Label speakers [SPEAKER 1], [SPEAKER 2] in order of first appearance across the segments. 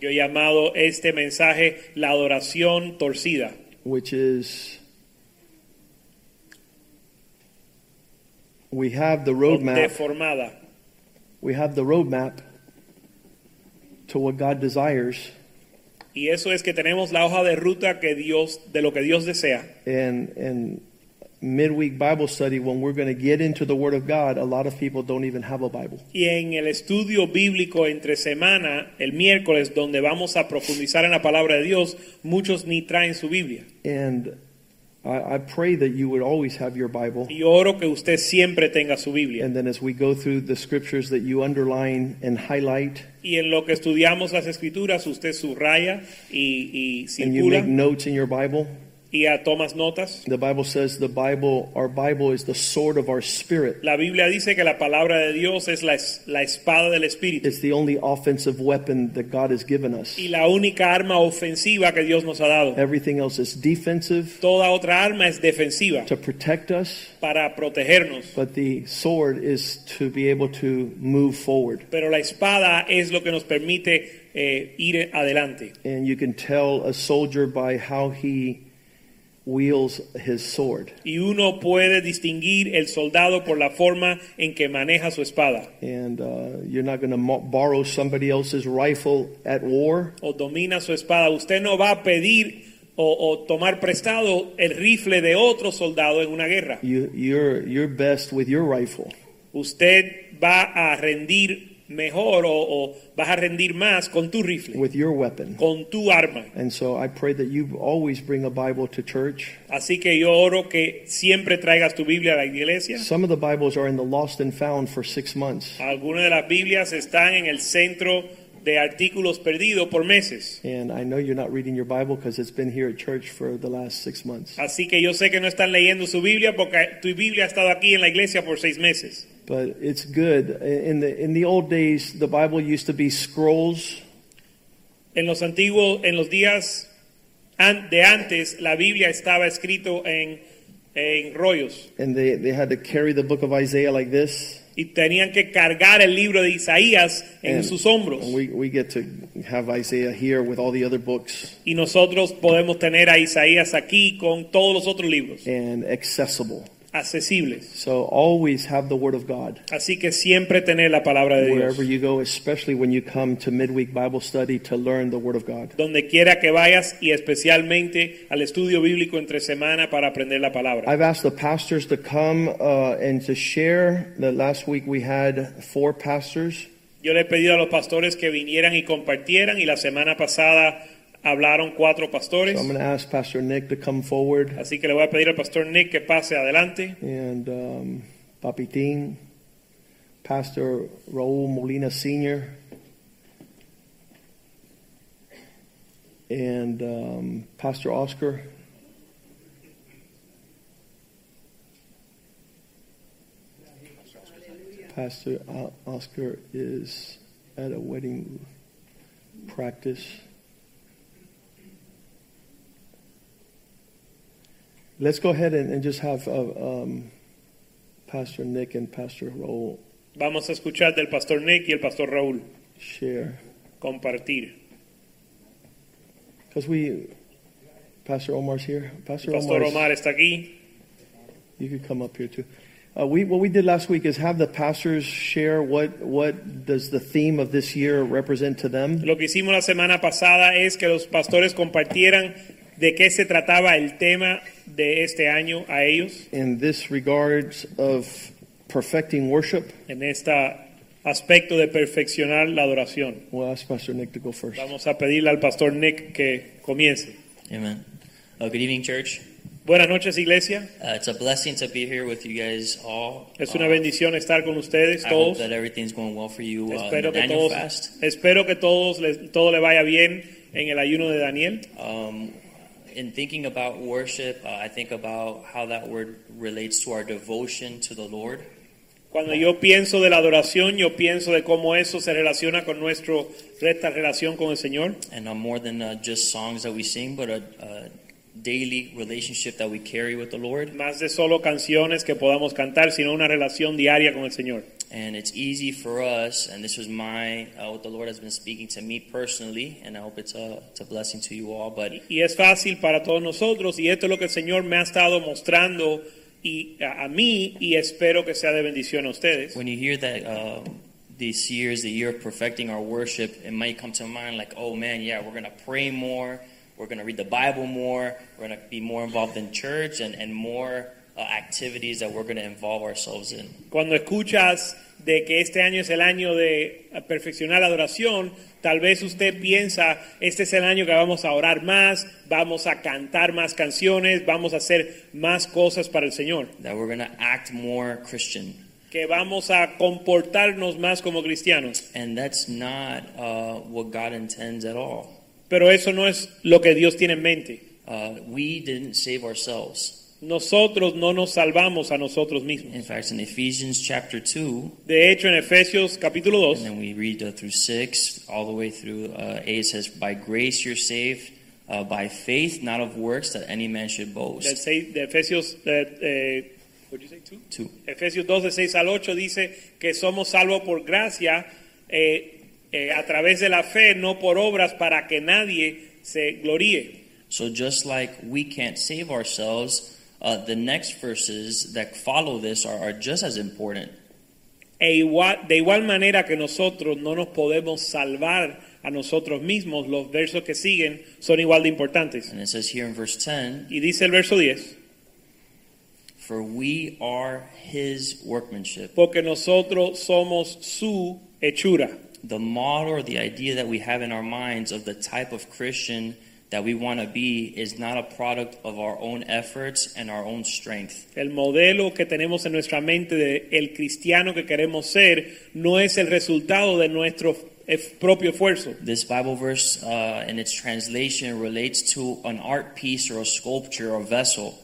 [SPEAKER 1] Yo he llamado este mensaje la adoración torcida,
[SPEAKER 2] which is we have the roadmap.
[SPEAKER 1] deformada.
[SPEAKER 2] We have the roadmap to what God desires,
[SPEAKER 1] Y eso es que tenemos la hoja de ruta que Dios, de lo que Dios desea.
[SPEAKER 2] and and midweek Bible study when we're going to get into the Word of God. A lot of people don't even have a Bible,
[SPEAKER 1] Y en el estudio bíblico entre semana, el miércoles, donde vamos a profundizar en la palabra de Dios, muchos ni traen su Biblia.
[SPEAKER 2] and I, I pray that you would always have your Bible.
[SPEAKER 1] Y oro que usted siempre tenga su Biblia.
[SPEAKER 2] And then as we go through the scriptures that you underline and highlight,
[SPEAKER 1] Y en lo que estudiamos las escrituras, usted subraya y, y
[SPEAKER 2] and you make notes in your Bible,
[SPEAKER 1] y tomas notas.
[SPEAKER 2] The Bible says the Bible, our Bible is the sword of our spirit.
[SPEAKER 1] La Biblia dice que la palabra de Dios es la, la espada del Espíritu.
[SPEAKER 2] It's the only offensive weapon that God has given us.
[SPEAKER 1] y la única arma ofensiva que Dios nos ha dado.
[SPEAKER 2] Everything else is defensive
[SPEAKER 1] Toda otra arma es defensiva
[SPEAKER 2] to protect us,
[SPEAKER 1] para protegernos,
[SPEAKER 2] but the sword is to be able to move forward.
[SPEAKER 1] pero la espada es lo que nos permite eh, ir adelante.
[SPEAKER 2] And you can tell a soldier by how he wields his sword.
[SPEAKER 1] Y uno puede distinguir el soldado por la forma en que maneja su espada.
[SPEAKER 2] And uh, you're not going to borrow somebody else's rifle at war.
[SPEAKER 1] O domina su espada. Usted no va a pedir o, o tomar prestado el rifle de otro soldado en una guerra.
[SPEAKER 2] You, you're, you're best with your rifle.
[SPEAKER 1] Usted va a rendir mejor o, o vas a rendir más con tu rifle,
[SPEAKER 2] with your weapon.
[SPEAKER 1] con tu arma.
[SPEAKER 2] And so I pray that you always bring a Bible to church.
[SPEAKER 1] Así que yo oro que siempre traigas tu Biblia a la iglesia.
[SPEAKER 2] Some of the Bibles are in the lost and found for six months.
[SPEAKER 1] Algunas de las Biblias están en el centro de artículos perdidos por meses.
[SPEAKER 2] And I know you're not reading your Bible because it's been here at church for the last six months.
[SPEAKER 1] Así que yo sé que no están leyendo su Biblia porque tu Biblia ha estado aquí en la iglesia por seis meses.
[SPEAKER 2] But it's good. In the, in the old days, the Bible used to be scrolls,
[SPEAKER 1] En los antiguos, en los días de antes, la Biblia estaba escrito en, en rollos
[SPEAKER 2] and they, they had to carry the book of Isaiah like this.
[SPEAKER 1] y tenían que cargar el libro de Isaías en
[SPEAKER 2] And-
[SPEAKER 1] sus hombros.
[SPEAKER 2] and we, we get to have Isaiah here with all the other books
[SPEAKER 1] Y nosotros podemos tener a Isaías aquí con todos los otros libros
[SPEAKER 2] and accessible.
[SPEAKER 1] Accesibles.
[SPEAKER 2] So always have the Word of God.
[SPEAKER 1] Así que siempre tener la palabra de Dios.
[SPEAKER 2] Wherever you go, especially when you come to midweek Bible study to learn the Word of God.
[SPEAKER 1] Donde quiera que vayas y especialmente al estudio bíblico entre semana para aprender la palabra.
[SPEAKER 2] I've asked the pastors to come uh, and to share. That last week we had four pastors,
[SPEAKER 1] Yo le he pedido a los pastores que vinieran y compartieran y la semana pasada hablaron cuatro pastores.
[SPEAKER 2] so I'm going to ask Pastor Nick to come forward
[SPEAKER 1] Así que le voy a pedir al pastor Nick que pase adelante.
[SPEAKER 2] and um, Papitín, Pastor Raúl Molina Sr., and um, Pastor Oscar. Pastor Oscar is at a wedding practice. Let's go ahead and, and just have uh, um, Pastor Nick and Pastor Raul
[SPEAKER 1] Vamos a escuchar del pastor Nick y el pastor Raúl
[SPEAKER 2] share.
[SPEAKER 1] compartir.
[SPEAKER 2] Because we, Pastor Omar's here. Pastor
[SPEAKER 1] pastor
[SPEAKER 2] Omar's-
[SPEAKER 1] Omar está aquí.
[SPEAKER 2] You could come up here too. Uh, we what we did last week is have the pastors share what what does the theme of this year represent to them,
[SPEAKER 1] Lo que hicimos la semana pasada es que los pastores compartieran de qué se trataba el tema de este año a ellos
[SPEAKER 2] in this regards of perfecting worship.
[SPEAKER 1] en este aspecto de perfeccionar la adoración.
[SPEAKER 2] We'll ask Pastor Nick to go first.
[SPEAKER 1] Vamos a pedirle al pastor Nick que comience.
[SPEAKER 3] Amen. Good evening, church.
[SPEAKER 1] Buenas noches, iglesia.
[SPEAKER 3] Uh, it's a blessing to be here with you guys all.
[SPEAKER 1] Es una
[SPEAKER 3] Uh,
[SPEAKER 1] bendición estar con ustedes
[SPEAKER 3] I hope that everything's going well for you uh, in
[SPEAKER 1] Espero
[SPEAKER 3] the
[SPEAKER 1] que
[SPEAKER 3] Daniel
[SPEAKER 1] todos,
[SPEAKER 3] fast.
[SPEAKER 1] espero que todos les- todo le vaya bien en el ayuno de Daniel.
[SPEAKER 3] Um, in thinking about worship, uh, I think about how that word relates to our devotion to the Lord.
[SPEAKER 1] Cuando yo pienso de la adoración, yo pienso de cómo eso se relaciona con nuestra recta relación con el Señor.
[SPEAKER 3] And uh, more than uh, just songs that we sing, but a, a daily relationship that we carry with the Lord.
[SPEAKER 1] Más de solo canciones que podamos cantar, sino una relación diaria con el Señor.
[SPEAKER 3] And it's easy for us, and this was my, uh, what the Lord has been speaking to me personally, and I hope it's a, it's a blessing to you all. But
[SPEAKER 1] Y es fácil para todos nosotros, y esto es lo que el Señor me ha estado mostrando y a, a mí, y espero que sea de bendición a ustedes.
[SPEAKER 3] when you hear that uh, this year is the year of perfecting our worship, it might come to mind like, oh man, yeah, we're going to pray more, we're going to read the Bible more, we're going to be more involved in church, and, and more activities that we're going to involve ourselves in.
[SPEAKER 1] Cuando escuchas de que este año es el año de perfeccionar la adoración, tal vez usted piensa, este es el año que vamos a orar más, vamos a cantar más canciones, vamos a hacer más cosas para el Señor,
[SPEAKER 3] That we're going to act more Christian.
[SPEAKER 1] que vamos a comportarnos más como cristianos.
[SPEAKER 3] And that's not uh, what God intends at all.
[SPEAKER 1] Pero eso no es lo que Dios tiene en mente.
[SPEAKER 3] Uh, we didn't save ourselves.
[SPEAKER 1] Nosotros no nos salvamos a nosotros mismos.
[SPEAKER 3] In fact, in Ephesians chapter 2,
[SPEAKER 1] De hecho, en Efesios capítulo 2,
[SPEAKER 3] and then we read uh, through 6 all the way through uh, 8, it says, By grace you're saved, uh, by faith, not of works, that any man should boast.
[SPEAKER 1] seis- de Efesios, eh, what'd you say, two?
[SPEAKER 3] 2.
[SPEAKER 1] Efesios 2, de 6 al 8 dice que somos salvos por gracia eh, eh, a través de la fe, no por obras, para que nadie se gloríe.
[SPEAKER 3] So just like we can't save ourselves, uh, the next verses that follow this are, are just as important.
[SPEAKER 1] E igual, de igual manera que nosotros no nos podemos salvar a nosotros mismos, los versos que siguen son igual de importantes.
[SPEAKER 3] And it says here in verse 10,
[SPEAKER 1] Y dice el verso 10,
[SPEAKER 3] For we are his workmanship.
[SPEAKER 1] porque nosotros somos su hechura.
[SPEAKER 3] The model or the idea that we have in our minds of the type of Christian that we want to be is not a product of our own efforts and our own strength.
[SPEAKER 1] El modelo que tenemos en nuestra mente de el cristiano que queremos ser no es el resultado de nuestro propio esfuerzo.
[SPEAKER 3] This Bible verse, uh, in its translation, relates to an art piece or a sculpture or vessel.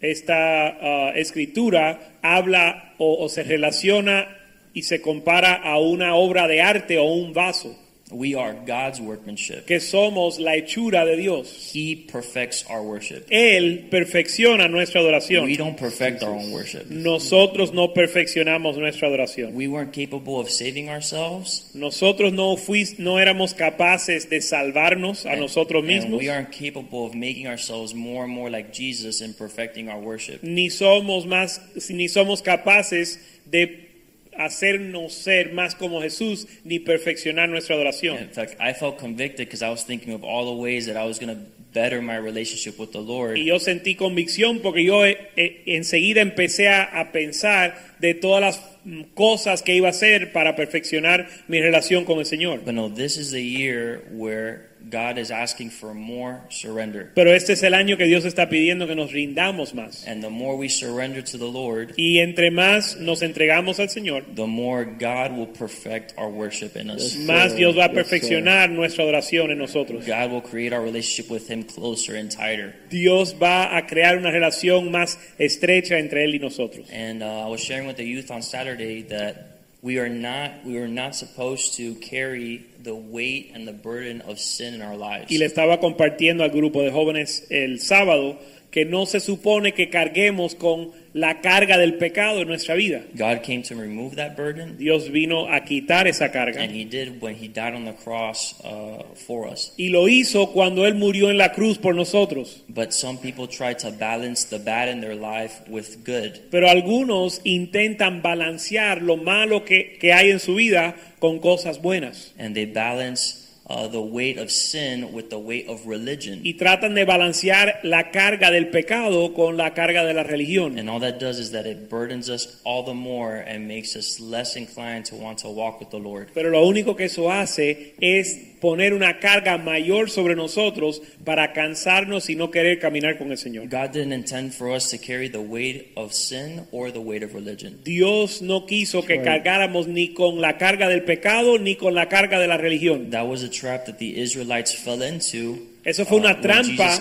[SPEAKER 1] Esta ah, escritura habla o, o se relaciona y se compara a una obra de arte o un vaso,
[SPEAKER 3] We are God's workmanship.
[SPEAKER 1] que somos la hechura de Dios.
[SPEAKER 3] He perfects our worship.
[SPEAKER 1] Él perfecciona nuestra adoración.
[SPEAKER 3] We don't perfect our own worship.
[SPEAKER 1] Nosotros no perfeccionamos nuestra adoración.
[SPEAKER 3] We weren't capable of saving ourselves.
[SPEAKER 1] Nosotros no, fuis- no éramos capaces de salvarnos a
[SPEAKER 3] and-
[SPEAKER 1] nosotros
[SPEAKER 3] and
[SPEAKER 1] mismos.
[SPEAKER 3] we aren't capable of making ourselves more and more like Jesus and perfecting our worship.
[SPEAKER 1] ni somos más ni somos capaces de hacernos ser más como Jesús ni perfeccionar nuestra
[SPEAKER 3] In
[SPEAKER 1] adoración.
[SPEAKER 3] fact, I felt convicted because I was thinking of all the ways that I was going to better my relationship with the Lord.
[SPEAKER 1] Y yo sentí convicción porque yo eh, eh, enseguida empecé a, a pensar de todas las mm, cosas que iba a hacer para perfeccionar mi relación con el Señor.
[SPEAKER 3] But no, this is the year where God is asking for more surrender.
[SPEAKER 1] Pero este es el año que Dios está pidiendo que nos rindamos más.
[SPEAKER 3] And the more we surrender to the Lord,
[SPEAKER 1] Y entre más nos entregamos al Señor,
[SPEAKER 3] the more God will perfect our worship in us.
[SPEAKER 2] Yes.
[SPEAKER 1] más. Dios va a perfeccionar nuestra adoración en nosotros.
[SPEAKER 3] God will create our relationship with Him closer and tighter.
[SPEAKER 1] Dios va a crear una relación más estrecha entre Él y nosotros.
[SPEAKER 3] And uh, I was sharing with the youth on Saturday that we are not we are not supposed to carry the weight and the burden of sin in our lives.
[SPEAKER 1] Y le estaba compartiendo al grupo de jóvenes el sábado que no se supone que carguemos con la carga del pecado en nuestra vida.
[SPEAKER 3] God came to remove that burden,
[SPEAKER 1] Dios vino a quitar esa carga.
[SPEAKER 3] and He did when He died on the cross uh, for us.
[SPEAKER 1] Y lo hizo cuando Él murió en la cruz por nosotros.
[SPEAKER 3] But some people try to balance the bad in their life with good.
[SPEAKER 1] Pero algunos intentan balancear lo malo que, que hay en su vida con cosas buenas.
[SPEAKER 3] and they balance uh, the weight of sin with the weight of religion.
[SPEAKER 1] Y tratan de balancear la carga del pecado con la carga de la religión.
[SPEAKER 3] And all that does is that it burdens us all the more and makes us less inclined to want to walk with the Lord.
[SPEAKER 1] Pero lo único que eso hace es poner una carga mayor sobre nosotros para cansarnos y no querer caminar con el Señor.
[SPEAKER 3] God didn't intend for us to carry the weight of sin or the weight of religion.
[SPEAKER 1] Dios no quiso que
[SPEAKER 2] Right.
[SPEAKER 1] cargáramos ni con la carga del pecado ni con la carga de la religión.
[SPEAKER 3] That was a trap that the Israelites fell into
[SPEAKER 1] Eso fue una
[SPEAKER 3] when
[SPEAKER 1] trampa.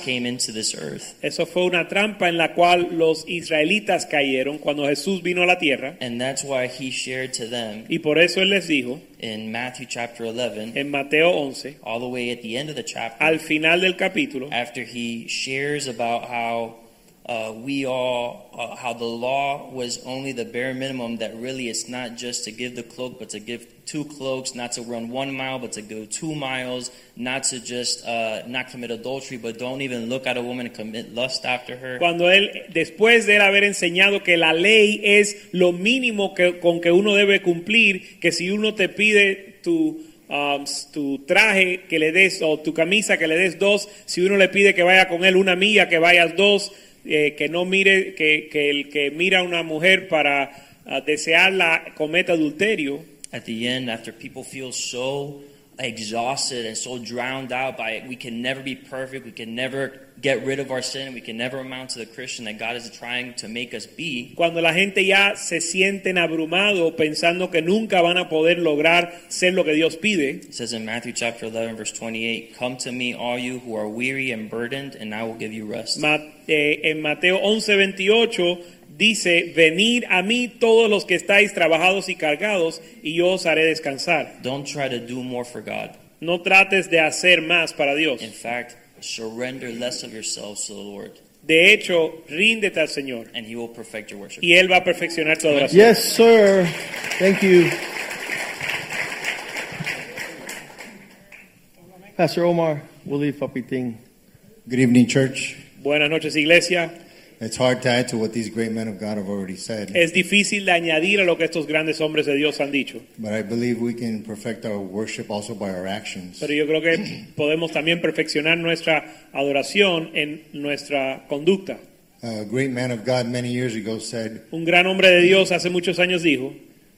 [SPEAKER 1] Eso fue una trampa en la cual los israelitas cayeron cuando Jesús vino a la tierra.
[SPEAKER 3] And that's why he shared to them
[SPEAKER 1] Y por eso él les dijo
[SPEAKER 3] in Matthew chapter 11,
[SPEAKER 1] en Mateo 11,
[SPEAKER 3] all the way at the end of the chapter,
[SPEAKER 1] al final del capítulo,
[SPEAKER 3] after he shares about how uh, we all, uh, how the law was only the bare minimum, that really it's not just to give the cloak, but to give two cloaks, not to run one mile, but to go two miles, not to just uh, not commit adultery, but don't even look at a woman and commit lust after her.
[SPEAKER 1] cuando él, después de él haber enseñado que la ley es lo mínimo que, con que uno debe cumplir, que si uno te pide tu, um, tu traje que le des o tu camisa que le des dos, si uno le pide que vaya con él una milla, que vayas dos, eh, que no mire, que, que el que mira a una mujer para ah, desearla cometa adulterio.
[SPEAKER 3] At the end, after people feel so exhausted and so drowned out by it, we can never be perfect, we can never get rid of our sin, we can never amount to the Christian that God is trying to make us be.
[SPEAKER 1] Cuando la gente ya se sienten abrumado pensando que nunca van a poder lograr ser lo que Dios pide,
[SPEAKER 3] It says in Matthew chapter 11, verse 28, Come to me, all you who are weary and burdened, and I will give you rest.
[SPEAKER 1] Ma- eh, en Mateo 11, 28 dice, venid a mí todos los que estáis trabajados y cargados, y yo os haré descansar.
[SPEAKER 3] Don't try to do more for God.
[SPEAKER 1] No trates de hacer más para Dios.
[SPEAKER 3] In fact, surrender less of yourselves to the Lord,
[SPEAKER 1] De hecho, ríndete al Señor,
[SPEAKER 3] and He will perfect your worship.
[SPEAKER 1] y Él va a perfeccionar tu adoración.
[SPEAKER 2] Yes, sir. Thank you. Pastor Omar, we'll leave Papiting.
[SPEAKER 4] Good evening, church.
[SPEAKER 1] Buenas noches, iglesia.
[SPEAKER 4] It's hard to add to what these great men of God have already said,
[SPEAKER 1] Es difícil de añadir a lo que estos grandes hombres de Dios han dicho,
[SPEAKER 4] but I believe we can perfect our worship also by our actions.
[SPEAKER 1] pero yo creo que podemos también perfeccionar nuestra adoración en nuestra conducta.
[SPEAKER 4] A great man of God many years ago said,
[SPEAKER 1] Un gran hombre de Dios hace muchos años dijo,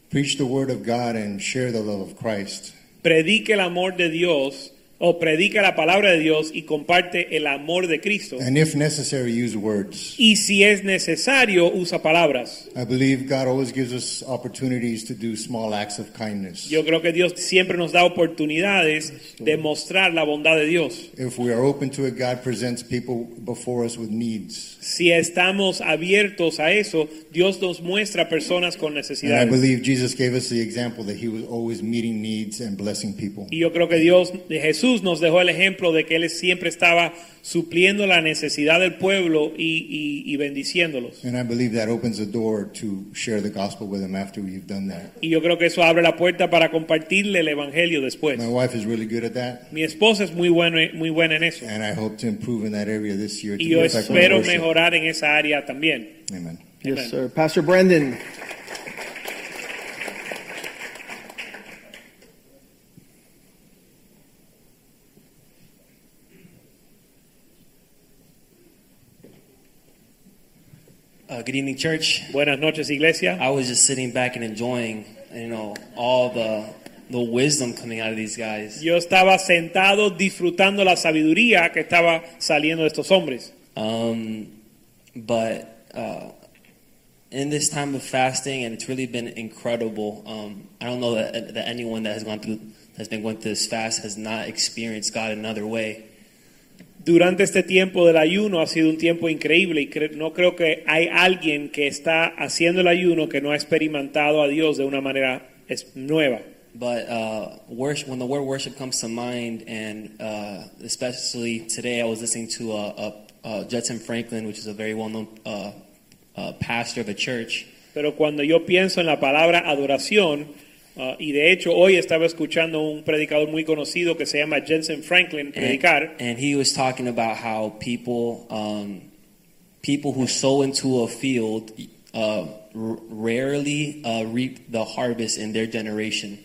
[SPEAKER 4] Preach the word of God and share the love of Christ.
[SPEAKER 1] predique el amor de Dios o predica la palabra de Dios y comparte el amor de Cristo.
[SPEAKER 4] And if necessary, use words.
[SPEAKER 1] Y si es necesario, usa palabras.
[SPEAKER 4] I believe God always gives us opportunities to do small acts of kindness.
[SPEAKER 1] Yo creo que Dios siempre nos da oportunidades de mostrar la bondad de Dios.
[SPEAKER 4] If we are open to it, God presents people before us with needs.
[SPEAKER 1] Si estamos abiertos a eso, Dios nos muestra personas con
[SPEAKER 4] And I
[SPEAKER 1] necesidades.
[SPEAKER 4] believe Jesus gave us the example that he was always meeting needs and blessing people.
[SPEAKER 1] Y yo creo que Dios, Jesús nos dejó el ejemplo de que Él siempre estaba supliendo la necesidad del pueblo y, y- y bendiciéndolos.
[SPEAKER 4] And I believe that opens the door to share the gospel with them after we've done that.
[SPEAKER 1] Y yo creo que eso abre la puerta para compartirle el evangelio después.
[SPEAKER 4] My wife is really good at that,
[SPEAKER 1] Mi esposa es muy bueno, muy buena en eso.
[SPEAKER 4] and I hope to improve in that area this year.
[SPEAKER 1] Y yo espero mejorar en esa área también.
[SPEAKER 4] Amen.
[SPEAKER 2] Yes,
[SPEAKER 1] Amen.
[SPEAKER 2] sir. Pastor Brandon.
[SPEAKER 5] Good evening, church.
[SPEAKER 1] Buenas noches, iglesia.
[SPEAKER 5] I was just sitting back and enjoying, you know, all the the wisdom coming out of these guys.
[SPEAKER 1] Yo estaba sentado disfrutando la sabiduría que estaba saliendo de estos hombres.
[SPEAKER 5] Um, but uh, in this time of fasting, and it's really been incredible. Um, I don't know that, that anyone that has gone through has been going through this fast has not experienced God another way.
[SPEAKER 1] Durante este tiempo del ayuno ha sido un tiempo increíble y cre- no creo que hay alguien que está haciendo el ayuno que no ha experimentado a Dios de una manera es- nueva.
[SPEAKER 5] But uh, worship, when the word worship comes to mind, and uh, especially today, I was listening to uh, uh, uh, Judson Franklin, which is a very well-known uh, uh, pastor of a church,
[SPEAKER 1] Pero cuando yo pienso en la palabra adoración, ah, y de hecho hoy estaba escuchando un predicador muy conocido que se llama Jensen Franklin
[SPEAKER 5] and,
[SPEAKER 1] predicar,
[SPEAKER 5] and he was talking about how people, um, people who sow into a field, uh, rarely uh, reap the harvest in their generation.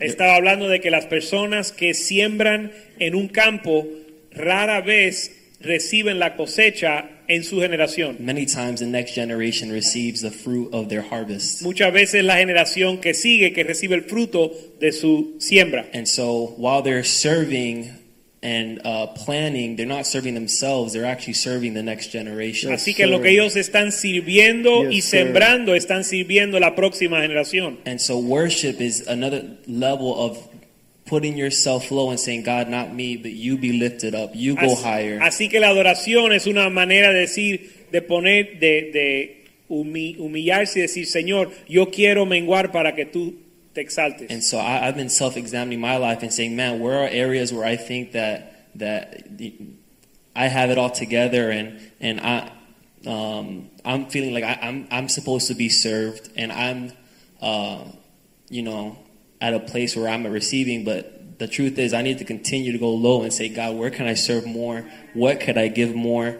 [SPEAKER 1] estaba hablando de que las personas que siembran en un campo rara vez reciben la cosecha en su generación.
[SPEAKER 5] Many times, the next generation receives the fruit of their harvest.
[SPEAKER 1] Muchas veces la generación que sigue que recibe el fruto de su siembra.
[SPEAKER 5] And so while they're serving and uh, planning, they're not serving themselves, they're actually serving the next generation.
[SPEAKER 1] Así que lo que ellos están sirviendo
[SPEAKER 2] Yes,
[SPEAKER 1] y
[SPEAKER 2] sir.
[SPEAKER 1] sembrando están sirviendo la próxima generación.
[SPEAKER 5] And so worship is another level of putting yourself low and saying, God, not me, but you be lifted up. You go
[SPEAKER 1] Así,
[SPEAKER 5] higher.
[SPEAKER 1] así que la adoración es una manera de decir, de poner, de, de humi- humillarse y decir, Señor, yo quiero menguar para que tú te exaltes.
[SPEAKER 5] And so I, I've been self-examining my life and saying, man, where are areas where I think that that the, I have it all together and and I um, I'm feeling like I, I'm I'm supposed to be served and I'm uh, you know at a place where I'm at receiving, but the truth is I need to continue to go low and say, God, where can I serve more? What could I give more?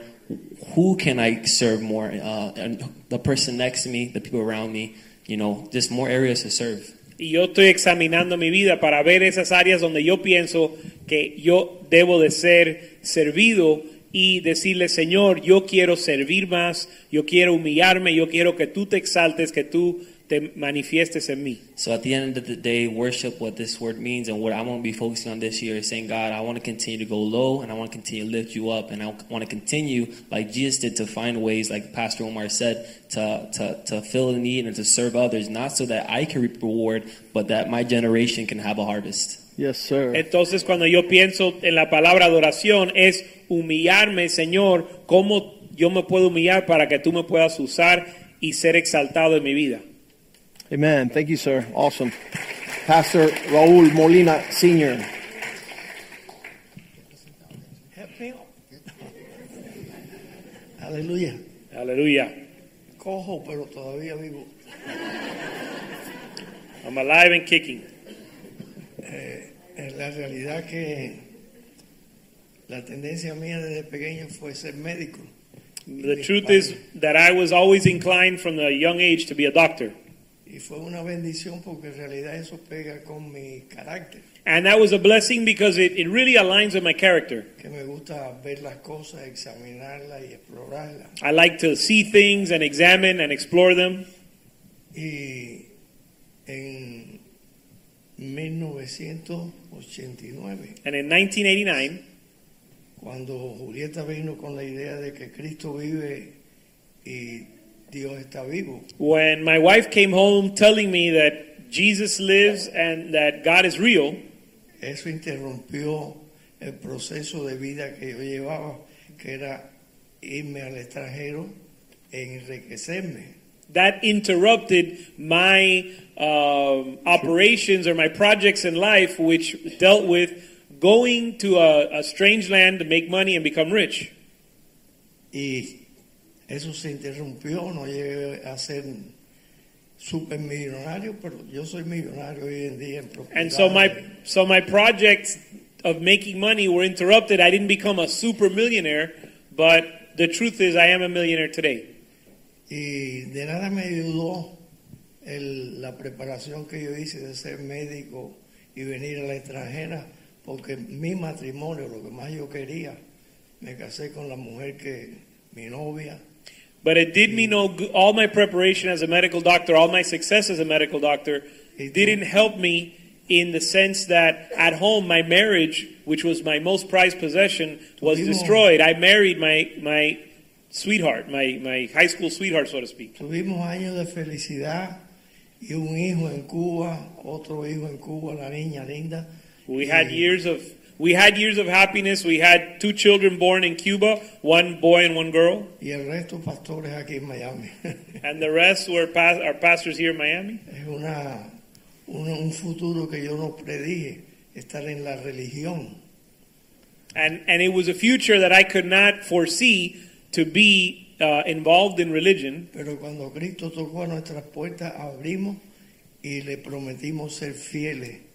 [SPEAKER 5] Who can I serve more? Uh, and the person next to me, the people around me, you know, just more areas to serve.
[SPEAKER 1] Y yo estoy examinando mi vida para ver esas áreas donde yo pienso que yo debo de ser servido y decirle, Señor, yo quiero servir más, yo quiero humillarme, yo quiero que tú te exaltes, que tú te manifiestes en mí.
[SPEAKER 5] So at the end of the day, worship, what this word means and what I want to be focusing on this year is saying, God, I want to continue to go low and I want to continue to lift you up. And I want to continue, like Jesus did, to find ways, like Pastor Omar said, to, to, to fill the need and to serve others, not so that I can reap reward, but that my generation can have a harvest.
[SPEAKER 2] Yes, sir.
[SPEAKER 1] Entonces cuando yo pienso en la palabra adoración es humillarme, Señor, cómo yo me puedo humillar para que tú me puedas usar y ser exaltado en mi vida.
[SPEAKER 2] Amen. Thank you, sir. Awesome. Pastor Raul Molina, Sr.
[SPEAKER 6] Aleluya.
[SPEAKER 1] Aleluya.
[SPEAKER 6] Cojo, pero todavía vivo.
[SPEAKER 1] I'm alive and kicking.
[SPEAKER 6] En la realidad que la tendencia mía desde pequeño fue ser médico.
[SPEAKER 1] The truth is that I was always inclined from a young age to be a doctor.
[SPEAKER 6] Y fue una bendición porque en realidad eso pega con mi carácter,
[SPEAKER 1] And that was a blessing because it, it really aligns with my character.
[SPEAKER 6] que me gusta ver las cosas, examinarlas y explorarlas.
[SPEAKER 1] I like to see things and examine and explore them.
[SPEAKER 6] Y en 1989,
[SPEAKER 1] And in 1989,
[SPEAKER 6] cuando Julieta vino con la idea de que Cristo vive y Dios está vivo,
[SPEAKER 1] when my wife came home telling me that Jesus lives and that God is real,
[SPEAKER 6] eso interrumpió el proceso de vida que yo llevaba, que era irme al extranjero e enriquecerme.
[SPEAKER 1] that interrupted my um, operations or my projects in life, which dealt with going to a, a strange land to make money and become rich.
[SPEAKER 6] Y eso se interrumpió, no llegué a ser super millonario, pero yo soy millonario hoy en día en propiedad.
[SPEAKER 1] And so my so my projects of making money were interrupted. I didn't become a super millionaire, but the truth is I am a millionaire today.
[SPEAKER 6] Y de nada me ayudó el- la preparación que yo hice de ser médico y venir a la extranjera, porque mi matrimonio, lo que más yo quería, me casé con la mujer que mi novia,
[SPEAKER 1] But it did me no good. All my preparation as a medical doctor, all my success as a medical doctor, it didn't help me in the sense that at home my marriage, which was my most prized possession, was destroyed. I married my my sweetheart, my my high school sweetheart, so to speak.
[SPEAKER 6] Tuvimos años de felicidad y un hijo en Cuba, otro hijo en Cuba, la niña linda.
[SPEAKER 1] We had years of we had years of happiness. We had two children born in Cuba, one boy and one girl,
[SPEAKER 6] Y el resto pastores aquí en Miami.
[SPEAKER 1] and the rest were our pastors here in Miami.
[SPEAKER 6] es una, un, un futuro que yo no predije, estar en la religión.
[SPEAKER 1] And and it was a future that I could not foresee to be uh, involved in religion.
[SPEAKER 6] Pero cuando Cristo tocó a nuestras puertas, abrimos y le prometimos ser fieles.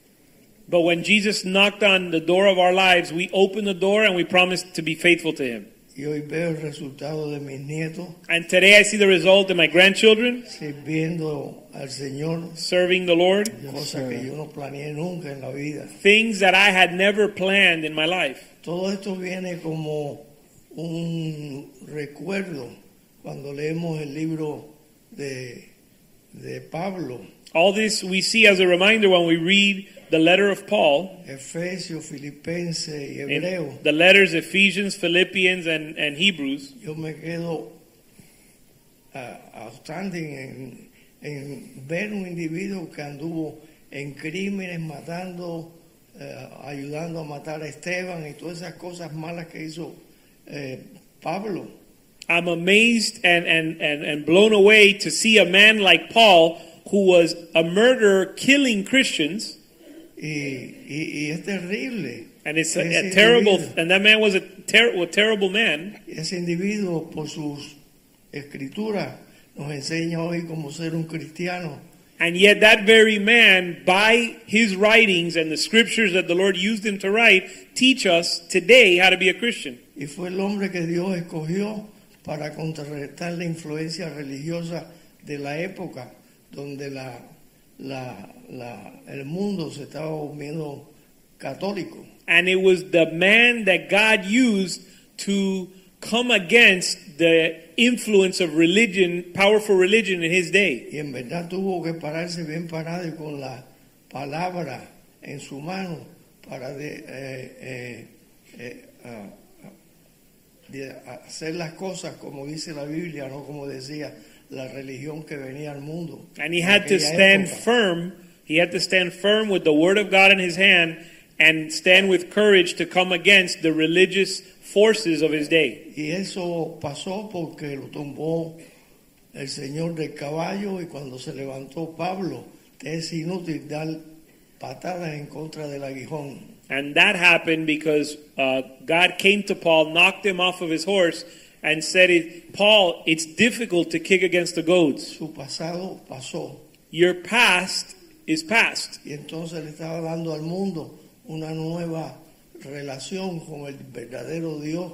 [SPEAKER 1] But when Jesus knocked on the door of our lives, we opened the door and we promised to be faithful to Him.
[SPEAKER 6] Y hoy veo el resultado de mis nietos
[SPEAKER 1] And today I see the result in my grandchildren
[SPEAKER 6] sirviendo al Señor,
[SPEAKER 1] serving the Lord,
[SPEAKER 6] que yo no planeé nunca en la vida.
[SPEAKER 1] things that I had never planned in my life.
[SPEAKER 6] Todo esto viene como un recuerdo cuando leemos el libro de, de Pablo,
[SPEAKER 1] All this we see as a reminder when we read the letter of Paul,
[SPEAKER 6] Efesios, Filipenses y Hebreos.
[SPEAKER 1] the letters Ephesians, Philippians, and, and Hebrews.
[SPEAKER 6] Yo me quedo ah, outstanding en, en ver un individuo que anduvo en crímenes, matando, eh, ayudando a matar a Esteban y todas esas cosas malas que hizo eh, Pablo.
[SPEAKER 1] I'm amazed and, and, and, and blown away to see a man like Paul, who was a murderer killing Christians.
[SPEAKER 6] Y, y- y es terrible.
[SPEAKER 1] And it's a, a terrible, and that man was a, ter- a terrible man.
[SPEAKER 6] Ese individuo, por sus escrituras, nos enseña hoy cómo ser un cristiano.
[SPEAKER 1] And yet, that very man, by his writings and the scriptures that the Lord used him to write, teach us today how to be a Christian.
[SPEAKER 6] Y fue el hombre que Dios escogió para contrarrestar la influencia religiosa de la época, donde la, la- la- el mundo se estaba volviendo católico.
[SPEAKER 1] And it was the man that God used to come against the influence of religion, powerful religion in his day.
[SPEAKER 6] Y en verdad tuvo que pararse bien parado y con la palabra en su mano para de, eh, eh, eh, ah, de hacer las cosas como dice la Biblia, no como decía la religión que venía al mundo.
[SPEAKER 1] And he had to stand
[SPEAKER 6] época.
[SPEAKER 1] firm. He had to stand firm with the word of God in his hand and stand with courage to come against the religious forces of his day.
[SPEAKER 6] Y eso pasó porque lo tumbó el señor del caballo y cuando se levantó Pablo, es inútil dar patadas en contra del aguijón.
[SPEAKER 1] And that happened because uh, God came to Paul, knocked him off of his horse, and said, it, Paul, it's difficult to kick against the goads.
[SPEAKER 6] Su pasado pasó
[SPEAKER 1] Your past is past.
[SPEAKER 6] y entonces le estaba dando al mundo una nueva relación con el verdadero Dios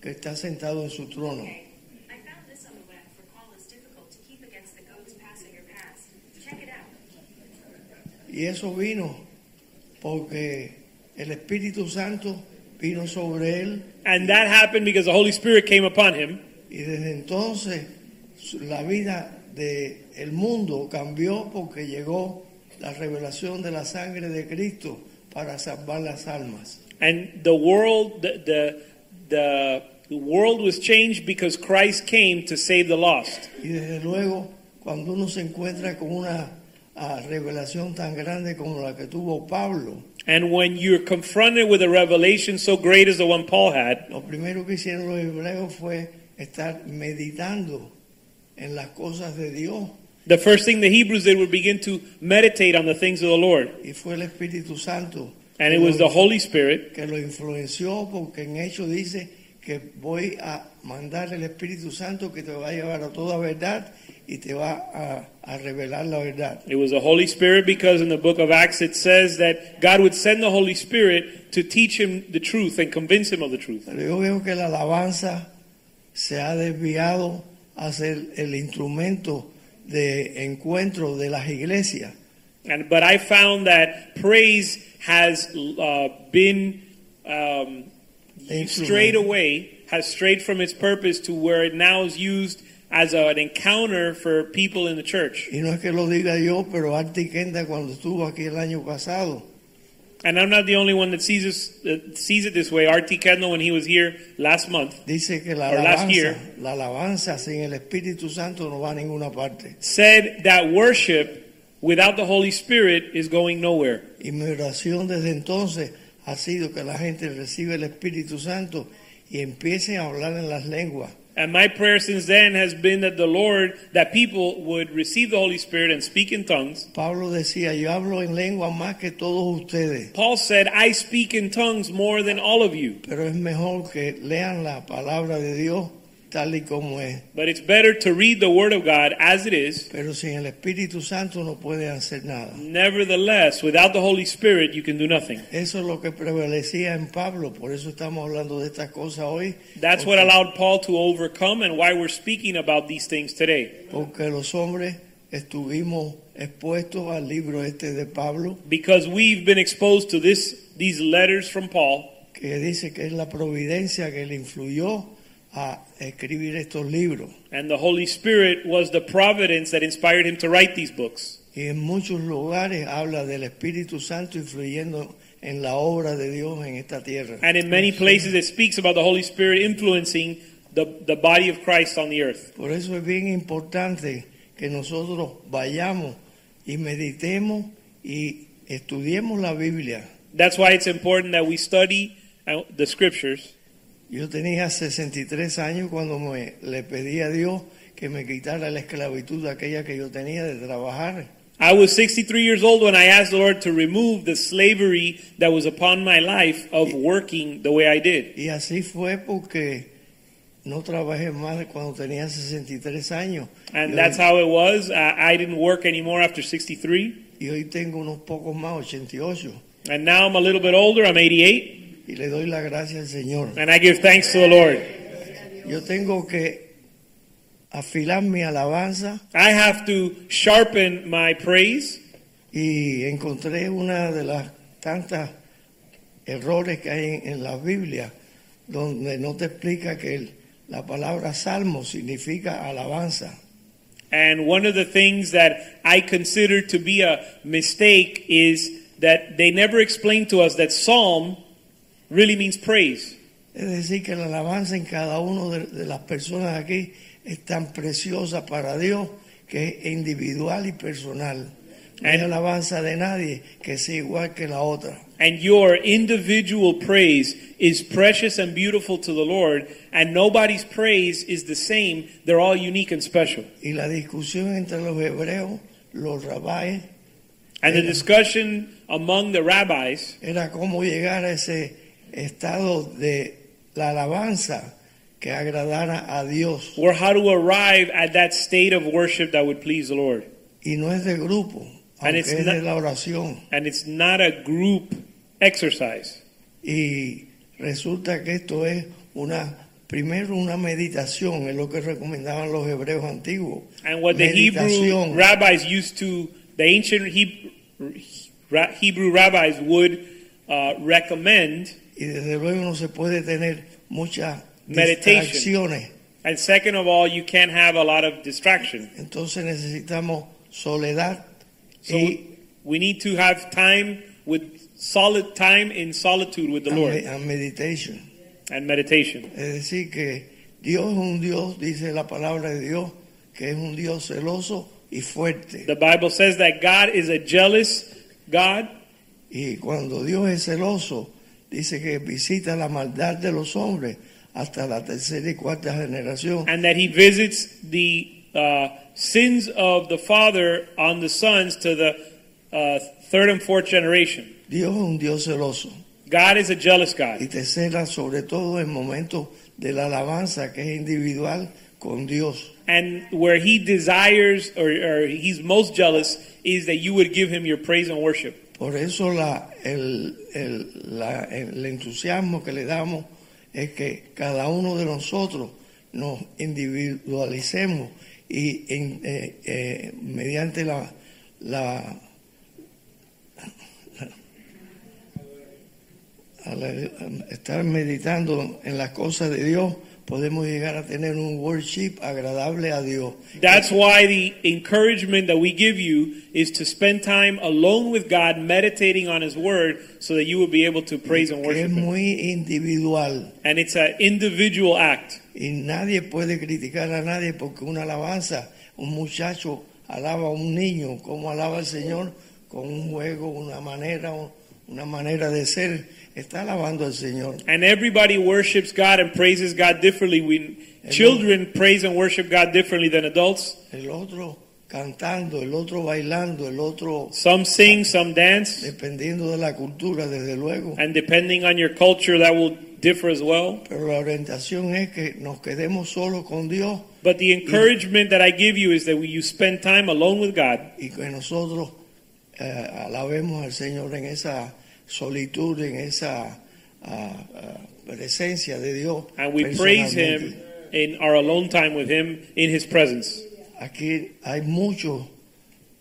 [SPEAKER 6] que está sentado en su trono.
[SPEAKER 7] I found this on the web for Paul it's difficult to keep against the goats passing your past. Check it out.
[SPEAKER 6] Y eso vino porque el Espíritu Santo vino sobre él
[SPEAKER 1] And that happened because the Holy Spirit came upon him.
[SPEAKER 6] Y desde entonces la vida del el mundo cambió porque llegó la revelación de la sangre de Cristo para salvar las almas.
[SPEAKER 1] And the world, the, the, the, the world was changed because Christ came to save the lost.
[SPEAKER 6] Y desde luego, cuando uno se encuentra con una ah, revelación tan grande como la que tuvo Pablo,
[SPEAKER 1] And when you're confronted with a revelation so great as the one Paul had,
[SPEAKER 6] lo primero que hicieron los hebreos fue estar meditando en las cosas de Dios.
[SPEAKER 1] the first thing the Hebrews did was begin to meditate on the things of the Lord.
[SPEAKER 6] Y fue el Espíritu Santo
[SPEAKER 1] And it was the Holy Spirit
[SPEAKER 6] que lo influenció porque en hecho dice que voy a mandar el Espíritu Santo que te va a llevar a toda verdad y te va a, a revelar la verdad.
[SPEAKER 1] It was the Holy Spirit because in the book of Acts it says that God would send the Holy Spirit to teach him the truth and convince him of the truth.
[SPEAKER 6] Pero yo veo que la alabanza se ha desviado a ser el instrumento de encuentro de las iglesias.
[SPEAKER 1] And but I found that praise has uh, been um, strayed away, has strayed from its purpose to where it now is used as an encounter for people in the church.
[SPEAKER 6] Y no es que lo diga yo, pero R.T. Kendall cuando estuvo aquí el año pasado,
[SPEAKER 1] And I'm not the only one that sees this, that sees it this way. R.T. Kendall, when he was here last month,
[SPEAKER 6] dice que la
[SPEAKER 1] Or last year.
[SPEAKER 6] la alabanza sin el Espíritu Santo no va a ninguna parte.
[SPEAKER 1] said that worship without the Holy Spirit is going nowhere.
[SPEAKER 6] Y mi oración desde entonces ha sido que la gente reciba el Espíritu Santo y a hablar en las lenguas.
[SPEAKER 1] And my prayer since then has been that the Lord, that people would receive the Holy Spirit and speak in tongues.
[SPEAKER 6] Pablo decía, yo hablo en lengua más que todos ustedes,
[SPEAKER 1] Paul said, I speak in tongues more than all of you.
[SPEAKER 6] pero es mejor que lean la palabra de Dios tal y como es.
[SPEAKER 1] But it's better to read the Word of God as it is.
[SPEAKER 6] Pero sin el Espíritu Santo no puede hacer nada.
[SPEAKER 1] Nevertheless, without the Holy Spirit, you can do nothing.
[SPEAKER 6] Eso es lo que prevalecía en Pablo, por eso estamos hablando de estas cosas hoy.
[SPEAKER 1] That's what allowed Paul to overcome and why we're speaking about these things today.
[SPEAKER 6] Porque los hombres estuvimos expuestos al libro este de Pablo,
[SPEAKER 1] Because we've been exposed to this, these letters from Paul,
[SPEAKER 6] que dice que es la providencia que le influyó a escribir estos libros.
[SPEAKER 1] and the Holy Spirit was the providence that inspired him to write these books.
[SPEAKER 6] Y en muchos lugares habla del Espíritu Santo influyendo en la obra de Dios en esta tierra.
[SPEAKER 1] And in many places, it speaks about the Holy Spirit influencing the, the body of Christ on the earth.
[SPEAKER 6] Por eso es bien importante que nosotros vayamos y meditemos y estudiemos la Biblia.
[SPEAKER 1] That's why it's important that we study uh, the scriptures.
[SPEAKER 6] Yo tenía 63 años cuando me, le pedí a Dios que me quitara la esclavitud aquella que yo tenía de trabajar.
[SPEAKER 1] I was 63 years old when I asked the Lord to remove the slavery that was upon my life of working the way I did.
[SPEAKER 6] Y así fue porque no trabajé más cuando tenía 63 años.
[SPEAKER 1] And
[SPEAKER 6] y,
[SPEAKER 1] that's how it was. I, I didn't work anymore after 63.
[SPEAKER 6] y hoy tengo unos pocos más, 88.
[SPEAKER 1] And now I'm a little bit older. I'm 88.
[SPEAKER 6] Y le doy la gracia al Señor.
[SPEAKER 1] And I give thanks to the Lord.
[SPEAKER 6] Yo tengo que afilar mi alabanza
[SPEAKER 1] I have to sharpen my praise.
[SPEAKER 6] y encontré una de las tantas errores que hay en, en la Biblia donde no te explica que el- la palabra salmo significa alabanza.
[SPEAKER 1] And one of the things that I consider to be a mistake is that they never explain to us that psalm really means praise.
[SPEAKER 6] Es decir, que la alabanza en cada uno de, de las personas aquí es tan preciosa para Dios que es individual y personal. No hay
[SPEAKER 1] And-
[SPEAKER 6] alabanza de nadie que sea igual que la otra.
[SPEAKER 1] And your individual praise is precious and beautiful to the Lord, and nobody's praise is the same. They're all unique and special.
[SPEAKER 6] Y la discusión entre los hebreos, los rabáes,
[SPEAKER 1] And the discussion among the rabbis
[SPEAKER 6] era cómo llegar a ese estado de la alabanza que agradara a Dios.
[SPEAKER 1] were how to arrive at that state of worship that would please the Lord.
[SPEAKER 6] Y no es de grupo,
[SPEAKER 1] And
[SPEAKER 6] aunque
[SPEAKER 1] it's
[SPEAKER 6] es
[SPEAKER 1] not-
[SPEAKER 6] de la oración.
[SPEAKER 1] And it's not a group exercise.
[SPEAKER 6] Y resulta que esto es una, primero una meditación, es lo que recomendaban los hebreos antiguos.
[SPEAKER 1] And what the Hebrew rabbis used to, the ancient Hebrew, Hebrew rabbis would uh, recommend,
[SPEAKER 6] Y desde luego no se puede tener muchas
[SPEAKER 1] Meditation.
[SPEAKER 6] distracciones.
[SPEAKER 1] and second of all, you can't have a lot of distraction.
[SPEAKER 6] Entonces necesitamos soledad
[SPEAKER 1] So
[SPEAKER 6] y
[SPEAKER 1] we, need to have time with solid time in solitude with the
[SPEAKER 6] a
[SPEAKER 1] Lord
[SPEAKER 6] me- a meditation.
[SPEAKER 1] and meditation.
[SPEAKER 6] Es decir, que Dios es un Dios, dice la palabra de Dios, que es un Dios celoso y fuerte.
[SPEAKER 1] The Bible says that God is a jealous God,
[SPEAKER 6] Y cuando Dios es celoso, dice que visita la maldad de los hombres hasta la tercera y cuarta generación.
[SPEAKER 1] and that He visits the uh, sins of the father on the sons to the uh, third and fourth generation.
[SPEAKER 6] Dios es un Dios celoso
[SPEAKER 1] God is a jealous
[SPEAKER 6] y
[SPEAKER 1] God,
[SPEAKER 6] te cela sobre todo en momentos de la alabanza que es individual con Dios.
[SPEAKER 1] and where He desires or, or He's most jealous is that you would give Him your praise and worship.
[SPEAKER 6] Por eso la, el, el, la- el entusiasmo que le damos es que cada uno de nosotros nos individualicemos y en- eh, eh, mediante la, la, estar meditando en las cosas de Dios podemos llegar a tener un worship agradable a Dios.
[SPEAKER 1] That's why the encouragement that we give you is to spend time alone with God, meditating on His Word, so that you will be able to praise and worship
[SPEAKER 6] es
[SPEAKER 1] Him.
[SPEAKER 6] muy individual.
[SPEAKER 1] And it's an individual act.
[SPEAKER 6] Y nadie puede criticar a nadie porque una alabanza, un muchacho alaba a un niño, como alaba al Señor, con un juego, una manera, una manera de ser, está alabando al Señor.
[SPEAKER 1] And everybody worships God and praises God differently. We, children praise and worship God differently than adults.
[SPEAKER 6] El otro cantando, el otro bailando, el otro
[SPEAKER 1] Some sing, some dance,
[SPEAKER 6] dependiendo de la cultura, desde luego.
[SPEAKER 1] and depending on your culture, that will differ as well.
[SPEAKER 6] Pero la orientación es que nos quedemos solos con Dios
[SPEAKER 1] But the encouragement that I give you is that when you spend time alone with God
[SPEAKER 6] y que nosotros eh, alabemos al Señor en esa solitud, en esa ah, presencia de Dios.
[SPEAKER 1] and we praise Him in our alone time with Him in His presence.
[SPEAKER 6] Aquí hay muchos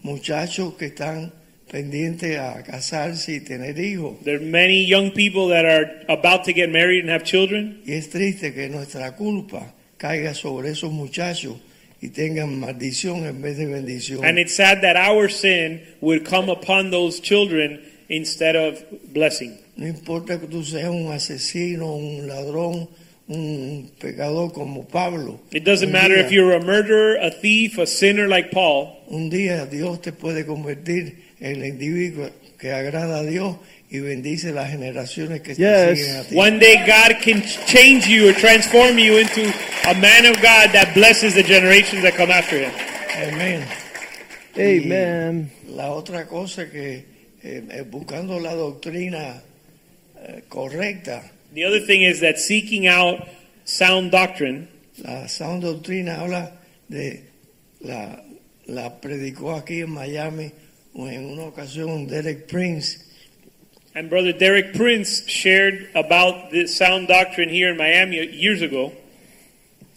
[SPEAKER 6] muchachos que están pendientes a casarse y tener hijos.
[SPEAKER 1] There are many young people that are about to get married and have children,
[SPEAKER 6] Y es triste que nuestra culpa caiga sobre esos muchachos y tengan maldición en vez de bendición.
[SPEAKER 1] and it's sad that our sin would come upon those children instead of blessing.
[SPEAKER 6] No importa que tú seas un asesino, un ladrón, un pecador como Pablo.
[SPEAKER 1] It doesn't
[SPEAKER 6] Un
[SPEAKER 1] matter
[SPEAKER 6] día-
[SPEAKER 1] if you're a murderer, a thief, a sinner like Paul.
[SPEAKER 6] Un día Dios te puede convertir en el individuo que agrada a Dios y bendice las generaciones que te
[SPEAKER 2] Yes.
[SPEAKER 6] siguen a ti.
[SPEAKER 1] One day God can change you or transform you into a man of God that blesses the generations that come after him.
[SPEAKER 6] Amén.
[SPEAKER 2] Amen.
[SPEAKER 6] Y la otra cosa que eh, eh, buscando la doctrina eh, correcta,
[SPEAKER 1] The other thing is that seeking out sound doctrine,
[SPEAKER 6] la sound doctrina habla de la, la predicó aquí en Miami en una ocasión Derek Prince.
[SPEAKER 1] And Brother Derek Prince shared about this sound doctrine here in Miami years ago.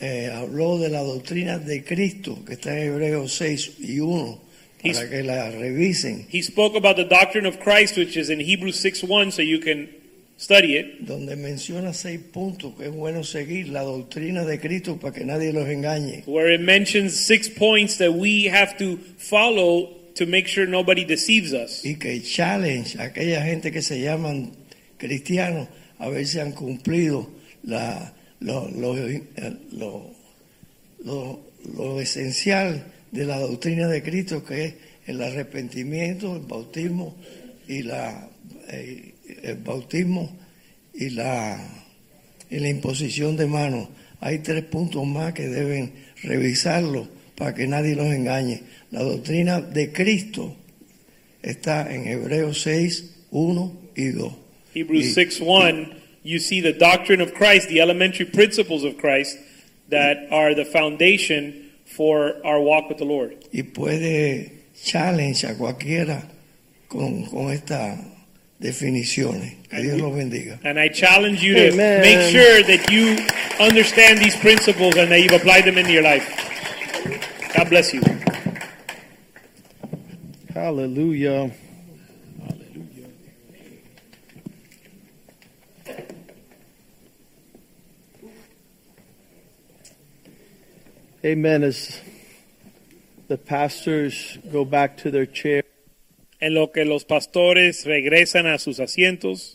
[SPEAKER 6] eh, habló de la doctrina de Cristo que está en Hebreos 6 y 1
[SPEAKER 1] He's-
[SPEAKER 6] para que la revisen
[SPEAKER 1] He spoke about the doctrine of Christ, which is in Hebrews 6 1, so you can study it.
[SPEAKER 6] donde menciona seis puntos que es bueno seguir la doctrina de Cristo para que nadie los engañe.
[SPEAKER 1] where it mentions six points that we have to follow to make sure nobody deceives us.
[SPEAKER 6] y que challenge a aquella gente que se llaman cristianos a ver si han cumplido la, lo, lo- lo- lo esencial de la doctrina de Cristo que es el arrepentimiento, el bautismo y la eh, el bautismo y la, y la imposición de manos. Hay tres puntos más que deben revisarlo para que nadie los engañe. La doctrina de Cristo está en Hebreos 6, 1 y 2.
[SPEAKER 1] Hebrews
[SPEAKER 6] Y-
[SPEAKER 1] 6 1, you see the doctrine of Christ, the elementary principles of Christ that are the foundation for our walk with the Lord.
[SPEAKER 6] Y puede challenge a cualquiera con, con estas definiciones. Que Dios los bendiga.
[SPEAKER 1] And I challenge you to
[SPEAKER 2] Amen.
[SPEAKER 1] make sure that you understand these principles and that you've applied them into your life. God bless you.
[SPEAKER 2] Hallelujah. Amen. As the pastors go back to their chair,
[SPEAKER 1] En lo que los pastores regresan a sus asientos,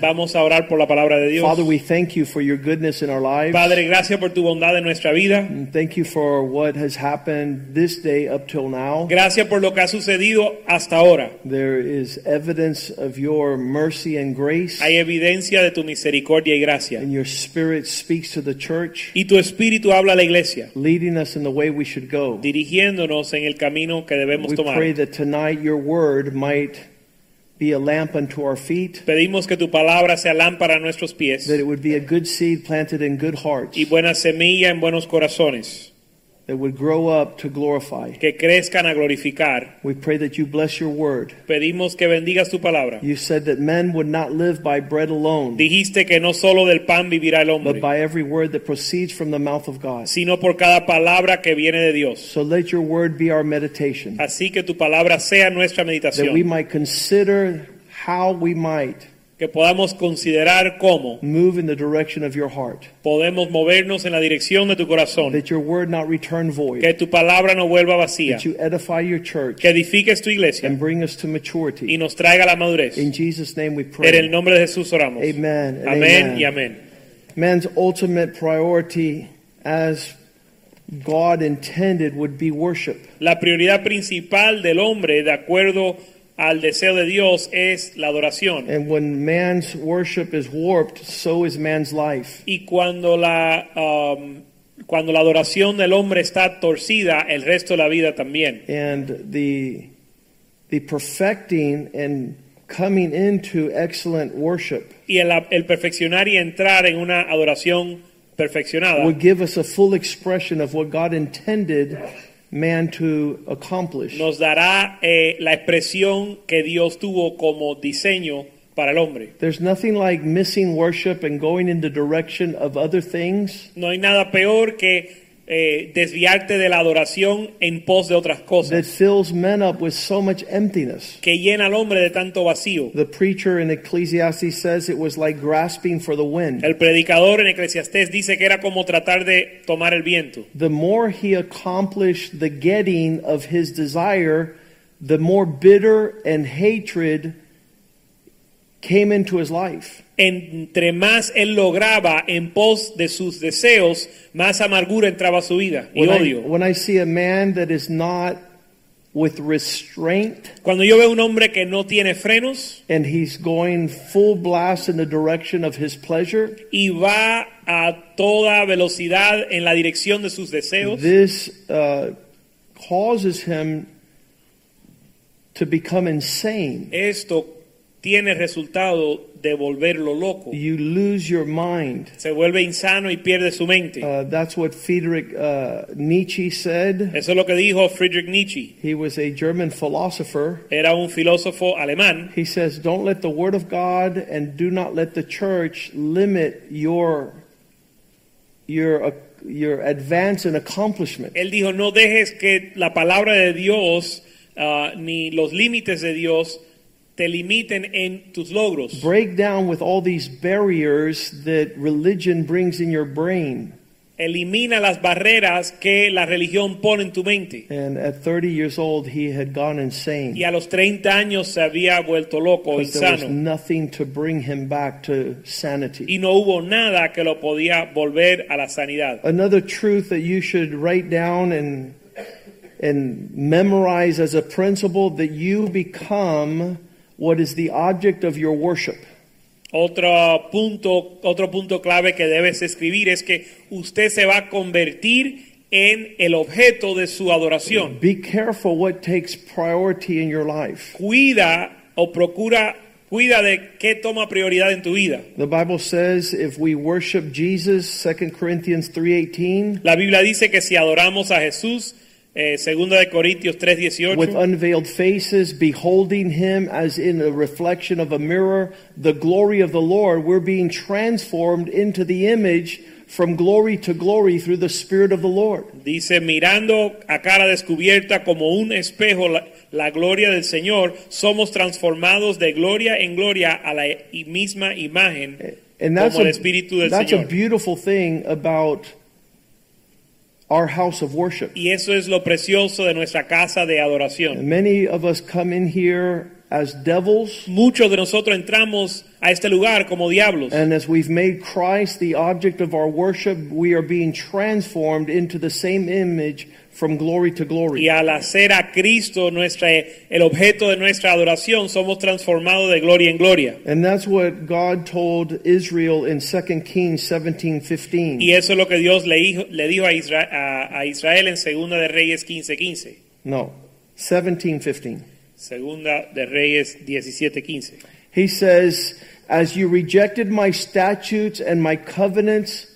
[SPEAKER 1] vamos a orar por la palabra de Dios.
[SPEAKER 2] Father, we thank you for your goodness in our lives.
[SPEAKER 1] Padre, gracias por tu bondad en nuestra vida.
[SPEAKER 2] And Thank you for what has happened this day up till now.
[SPEAKER 1] Gracias por lo que ha sucedido hasta ahora.
[SPEAKER 2] There is evidence of your mercy and grace,
[SPEAKER 1] Hay evidencia de tu misericordia y gracia.
[SPEAKER 2] and your spirit speaks to the church,
[SPEAKER 1] Y tu espíritu habla a la iglesia,
[SPEAKER 2] leading us in the way we should go.
[SPEAKER 1] dirigiéndonos en el camino que debemos
[SPEAKER 2] We
[SPEAKER 1] tomar.
[SPEAKER 2] pray that tonight your word might be a lamp unto our feet,
[SPEAKER 1] Pedimos que tu palabra sea lámpara a nuestros pies
[SPEAKER 2] that it would be a good seed planted in good hearts,
[SPEAKER 1] y buena semilla en buenos corazones,
[SPEAKER 2] that would grow up to glorify.
[SPEAKER 1] que crezcan a glorificar.
[SPEAKER 2] We pray that you bless your word.
[SPEAKER 1] Pedimos que bendigas tu palabra.
[SPEAKER 2] You said that men would not live by bread alone,
[SPEAKER 1] Dijiste que no solo del pan vivirá el hombre.
[SPEAKER 2] but by every word that proceeds from the mouth of God.
[SPEAKER 1] sino por cada palabra que viene de Dios.
[SPEAKER 2] So let your word be our meditation,
[SPEAKER 1] Así que tu palabra sea nuestra meditación.
[SPEAKER 2] that we might consider how we might
[SPEAKER 1] que podamos considerar cómo
[SPEAKER 2] move in the direction of your heart,
[SPEAKER 1] podemos movernos en la dirección de tu corazón,
[SPEAKER 2] that your word not return void,
[SPEAKER 1] que tu palabra no vuelva vacía,
[SPEAKER 2] that you edify your church
[SPEAKER 1] que edifiques tu iglesia
[SPEAKER 2] and bring us to
[SPEAKER 1] y
[SPEAKER 2] maturity.
[SPEAKER 1] nos traiga la madurez.
[SPEAKER 2] In Jesus' name we
[SPEAKER 1] En el
[SPEAKER 2] pray.
[SPEAKER 1] nombre de Jesús oramos.
[SPEAKER 2] Amen
[SPEAKER 1] Amén
[SPEAKER 2] amen.
[SPEAKER 1] y amén.
[SPEAKER 2] Man's ultimate priority as God intended would be worship.
[SPEAKER 1] La prioridad principal del hombre, de acuerdo al deseo de Dios, es la adoración.
[SPEAKER 2] And when man's worship is warped, so is man's life.
[SPEAKER 1] Y cuando la, um, cuando la adoración del hombre está torcida, el resto de la vida también.
[SPEAKER 2] And the the perfecting and coming into excellent worship
[SPEAKER 1] Y el, el perfeccionar y entrar en una adoración perfeccionada
[SPEAKER 2] would give us a full expression of what God intended man to accomplish.
[SPEAKER 1] nos dará eh, la expresión que Dios tuvo como diseño para el hombre.
[SPEAKER 2] There's nothing like missing worship and going in the direction of other things
[SPEAKER 1] No hay nada peor que eh, desviarte de la adoración en pos de otras
[SPEAKER 2] that fills men up with so much emptiness.
[SPEAKER 1] que llena al hombre de tanto vacío.
[SPEAKER 2] The preacher in Ecclesiastes says it was like grasping for the wind.
[SPEAKER 1] El predicador en Eclesiastés dice que era como tratar de tomar el viento.
[SPEAKER 2] The more he accomplished the getting of his desire, the more bitter and hatred came into his life.
[SPEAKER 1] Entre más él lograba en pos de sus deseos, más amargura entraba a su vida y
[SPEAKER 2] When I,
[SPEAKER 1] odio.
[SPEAKER 2] when I see a man that is not with restraint
[SPEAKER 1] Cuando yo veo un hombre que no tiene frenos
[SPEAKER 2] and he's going full blast in the direction of his pleasure,
[SPEAKER 1] y va a toda velocidad en la dirección de sus deseos,
[SPEAKER 2] this uh, causes him to become insane.
[SPEAKER 1] esto tiene resultado de volverlo loco.
[SPEAKER 2] You lose your mind.
[SPEAKER 1] Se vuelve insano y pierde su mente.
[SPEAKER 2] Uh, that's what Friedrich uh, Nietzsche said.
[SPEAKER 1] Eso es lo que dijo Friedrich Nietzsche.
[SPEAKER 2] He was a German philosopher.
[SPEAKER 1] Era un filósofo alemán.
[SPEAKER 2] He says, Don't let the Word of God and do not let the church limit your, your, uh, your advance and accomplishment.
[SPEAKER 1] Él dijo, no dejes que la palabra de Dios ah, ni los límites de Dios te limiten en tus logros.
[SPEAKER 2] Break down with all these barriers that religion brings in your brain.
[SPEAKER 1] Elimina las barreras que la religión pone en tu mente.
[SPEAKER 2] And at 30 years old, he had gone insane.
[SPEAKER 1] Y a los 30 años se había vuelto loco,
[SPEAKER 2] But there was nothing to bring him back to sanity.
[SPEAKER 1] Y no hubo nada que lo podía volver a la sanidad.
[SPEAKER 2] Another truth that you should write down and and memorize as a principle that you become what is the object of your worship.
[SPEAKER 1] Otro punto, otro punto clave que debes escribir es que usted se va a convertir en el objeto de su adoración.
[SPEAKER 2] Be careful what takes priority in your life.
[SPEAKER 1] Cuida o procura, cuida de qué toma prioridad en tu vida.
[SPEAKER 2] The Bible says if we worship Jesus, 2 Corinthians 3:18,
[SPEAKER 1] La Biblia dice que si adoramos a Jesús, eh, segunda de Corintios
[SPEAKER 2] with unveiled faces, beholding him as in a reflection of a mirror, the glory of the Lord, we're being transformed into the image from glory to glory through the Spirit of the Lord.
[SPEAKER 1] dice mirando a cara descubierta como un espejo la, la gloria del Señor, somos transformados de gloria en gloria a la misma imagen
[SPEAKER 2] And that's,
[SPEAKER 1] como el Espíritu del
[SPEAKER 2] that's a beautiful thing about our house of worship.
[SPEAKER 1] Y eso es lo precioso de nuestra casa de adoración.
[SPEAKER 2] Many of us come in here as devils,
[SPEAKER 1] Muchos de nosotros entramos a este lugar como diablos.
[SPEAKER 2] and as we've made Christ the object of our worship, we are being transformed into the same image from glory to glory.
[SPEAKER 1] Y al hacer a Cristo nuestra, el objeto de nuestra adoración, somos transformados de gloria en gloria.
[SPEAKER 2] And that's what God told Israel in 2 Kings 17:15.
[SPEAKER 1] Y eso es lo que Dios le dijo, le dijo a, Isra- a- a Israel en Segunda de Reyes 15:15.
[SPEAKER 2] No, 17 15.
[SPEAKER 1] Segunda de Reyes 17:15.
[SPEAKER 2] He says, As you rejected my statutes and my covenants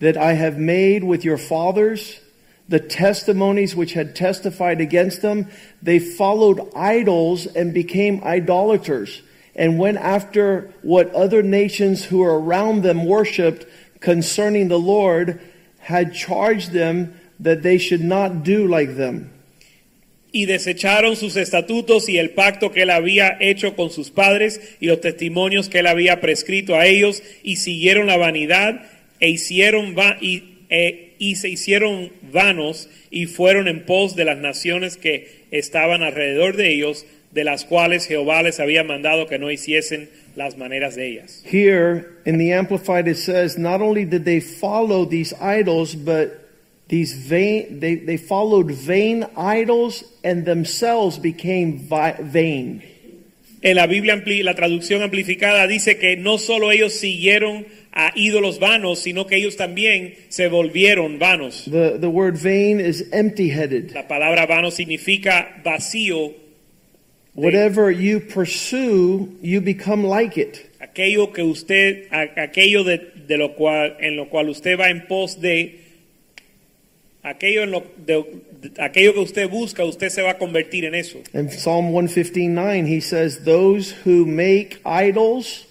[SPEAKER 2] that I have made with your fathers, the testimonies which had testified against them, they followed idols and became idolaters, and went after what other nations who were around them worshipped concerning the Lord, had charged them that they should not do like them.
[SPEAKER 1] Y desecharon sus estatutos y el pacto que él había hecho con sus padres y los testimonios que él había prescrito a ellos y siguieron la vanidad e hicieron va- y, e- y se hicieron vanos y fueron en pos de las naciones que estaban alrededor de ellos, de las cuales Jehová les había mandado que no hiciesen las maneras de ellas.
[SPEAKER 2] Here in the Amplified, it says not only did they follow these idols, but these vain, they, they followed vain idols and themselves became vain.
[SPEAKER 1] En la Biblia, la traducción amplificada dice que no solo ellos siguieron a ídolos vanos, sino que ellos también se volvieron vanos.
[SPEAKER 2] The, the word vain is empty headed.
[SPEAKER 1] La palabra vano significa vacío.
[SPEAKER 2] Whatever you pursue, you become like it.
[SPEAKER 1] Aquello que usted, aquello de, de lo cual, en lo cual usted va en pos de, aquello, en lo, de, de- aquello que usted busca, usted se va a convertir en eso.
[SPEAKER 2] In Psalm 159, he says, Those who make idols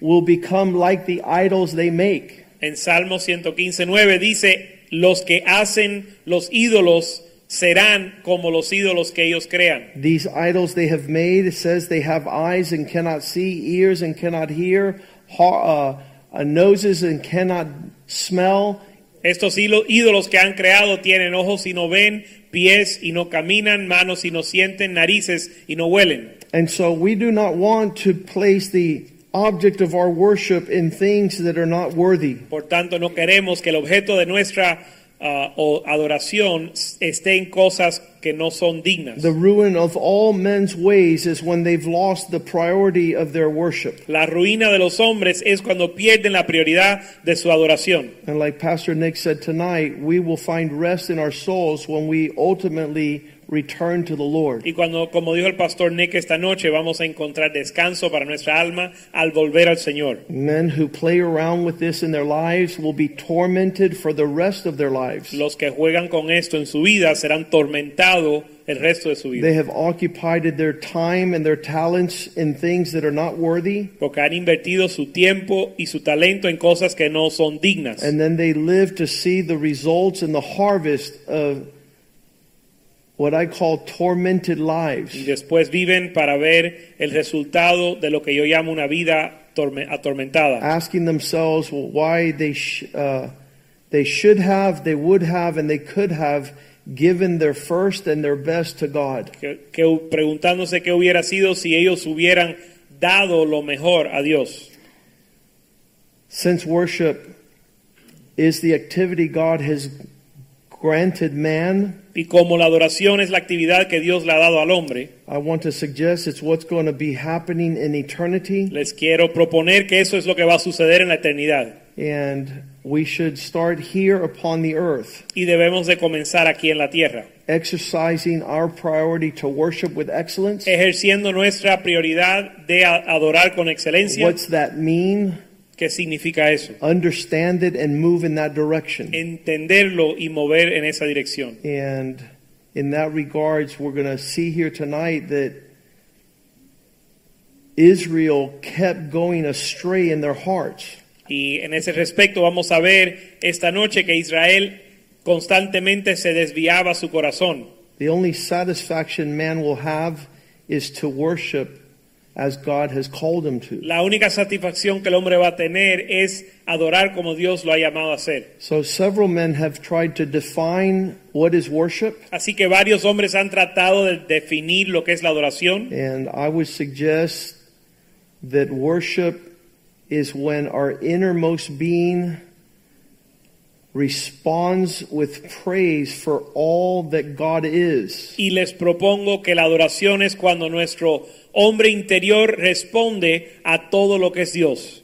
[SPEAKER 2] will become like the idols they make.
[SPEAKER 1] En Salmo 115.9 dice, los que hacen los ídolos serán como los ídolos que ellos crean.
[SPEAKER 2] These idols they have made, it says they have eyes and cannot see, ears and cannot hear, uh, uh, noses and cannot smell.
[SPEAKER 1] Estos ídolos que han creado tienen ojos y no ven, pies y no caminan, manos y no sienten, narices y no huelen.
[SPEAKER 2] And so we do not want to place the object of our worship in things that are not worthy.
[SPEAKER 1] Por tanto, no queremos que el objeto de nuestra ah, o adoración esté en cosas que no son dignas.
[SPEAKER 2] The ruin of all men's ways is when they've lost the priority of their worship.
[SPEAKER 1] La ruina de los hombres es cuando pierden la prioridad de su adoración.
[SPEAKER 2] And like Pastor Nick said tonight, we will find rest in our souls when we ultimately return to the Lord.
[SPEAKER 1] Y cuando, como dijo el pastor Nick esta noche, vamos a encontrar descanso para nuestra alma al volver al Señor.
[SPEAKER 2] Men who play around with this in their lives will be tormented for the rest of their lives.
[SPEAKER 1] Los que juegan con esto en su vida serán tormentados el resto de su vida.
[SPEAKER 2] They have occupied their time and their talents in things that are not worthy,
[SPEAKER 1] Porque han invertido su tiempo y su talento en cosas que no son dignas.
[SPEAKER 2] and then they live to see the results and the harvest of what I call tormented
[SPEAKER 1] Y
[SPEAKER 2] lives.
[SPEAKER 1] después viven para ver el resultado de lo que yo llamo una vida torme- atormentada.
[SPEAKER 2] asking themselves well, why they sh- uh, they should have, they would have, and they could have given their first and their best to God.
[SPEAKER 1] Que, que preguntándose qué hubiera sido si ellos hubieran dado lo mejor a Dios.
[SPEAKER 2] Since worship is the activity God has granted man,
[SPEAKER 1] Y como la adoración es la actividad que Dios le ha dado al hombre,
[SPEAKER 2] I want to suggest it's what's going to be happening in eternity,
[SPEAKER 1] les quiero proponer que eso es lo que va a suceder en la eternidad.
[SPEAKER 2] and we should start here upon the earth,
[SPEAKER 1] Y debemos de comenzar aquí en la tierra,
[SPEAKER 2] exercising our priority to worship with excellence.
[SPEAKER 1] ejerciendo nuestra prioridad de adorar con excelencia.
[SPEAKER 2] What's that mean?
[SPEAKER 1] ¿Qué significa eso?
[SPEAKER 2] Understand it and move in that direction.
[SPEAKER 1] Entenderlo y mover en esa dirección.
[SPEAKER 2] And in that regards, we're going to see here tonight that Israel kept going astray in their hearts.
[SPEAKER 1] Y en ese respecto vamos a ver esta noche que Israel constantemente se desviaba su corazón.
[SPEAKER 2] The only satisfaction man will have is to worship as God has called him to.
[SPEAKER 1] La única satisfacción que el hombre va a tener es adorar como Dios lo ha llamado a hacer.
[SPEAKER 2] So several men have tried to define what is worship,
[SPEAKER 1] Así que varios hombres han tratado de definir lo que es la adoración
[SPEAKER 2] and I would suggest that worship is when our innermost being responds with praise for all that God is.
[SPEAKER 1] y les propongo que la adoración es cuando nuestro hombre interior responde a todo lo que es Dios.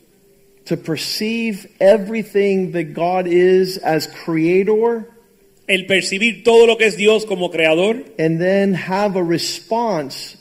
[SPEAKER 2] To perceive everything that God is as creator
[SPEAKER 1] El percibir todo lo que es Dios como creador
[SPEAKER 2] and then have a response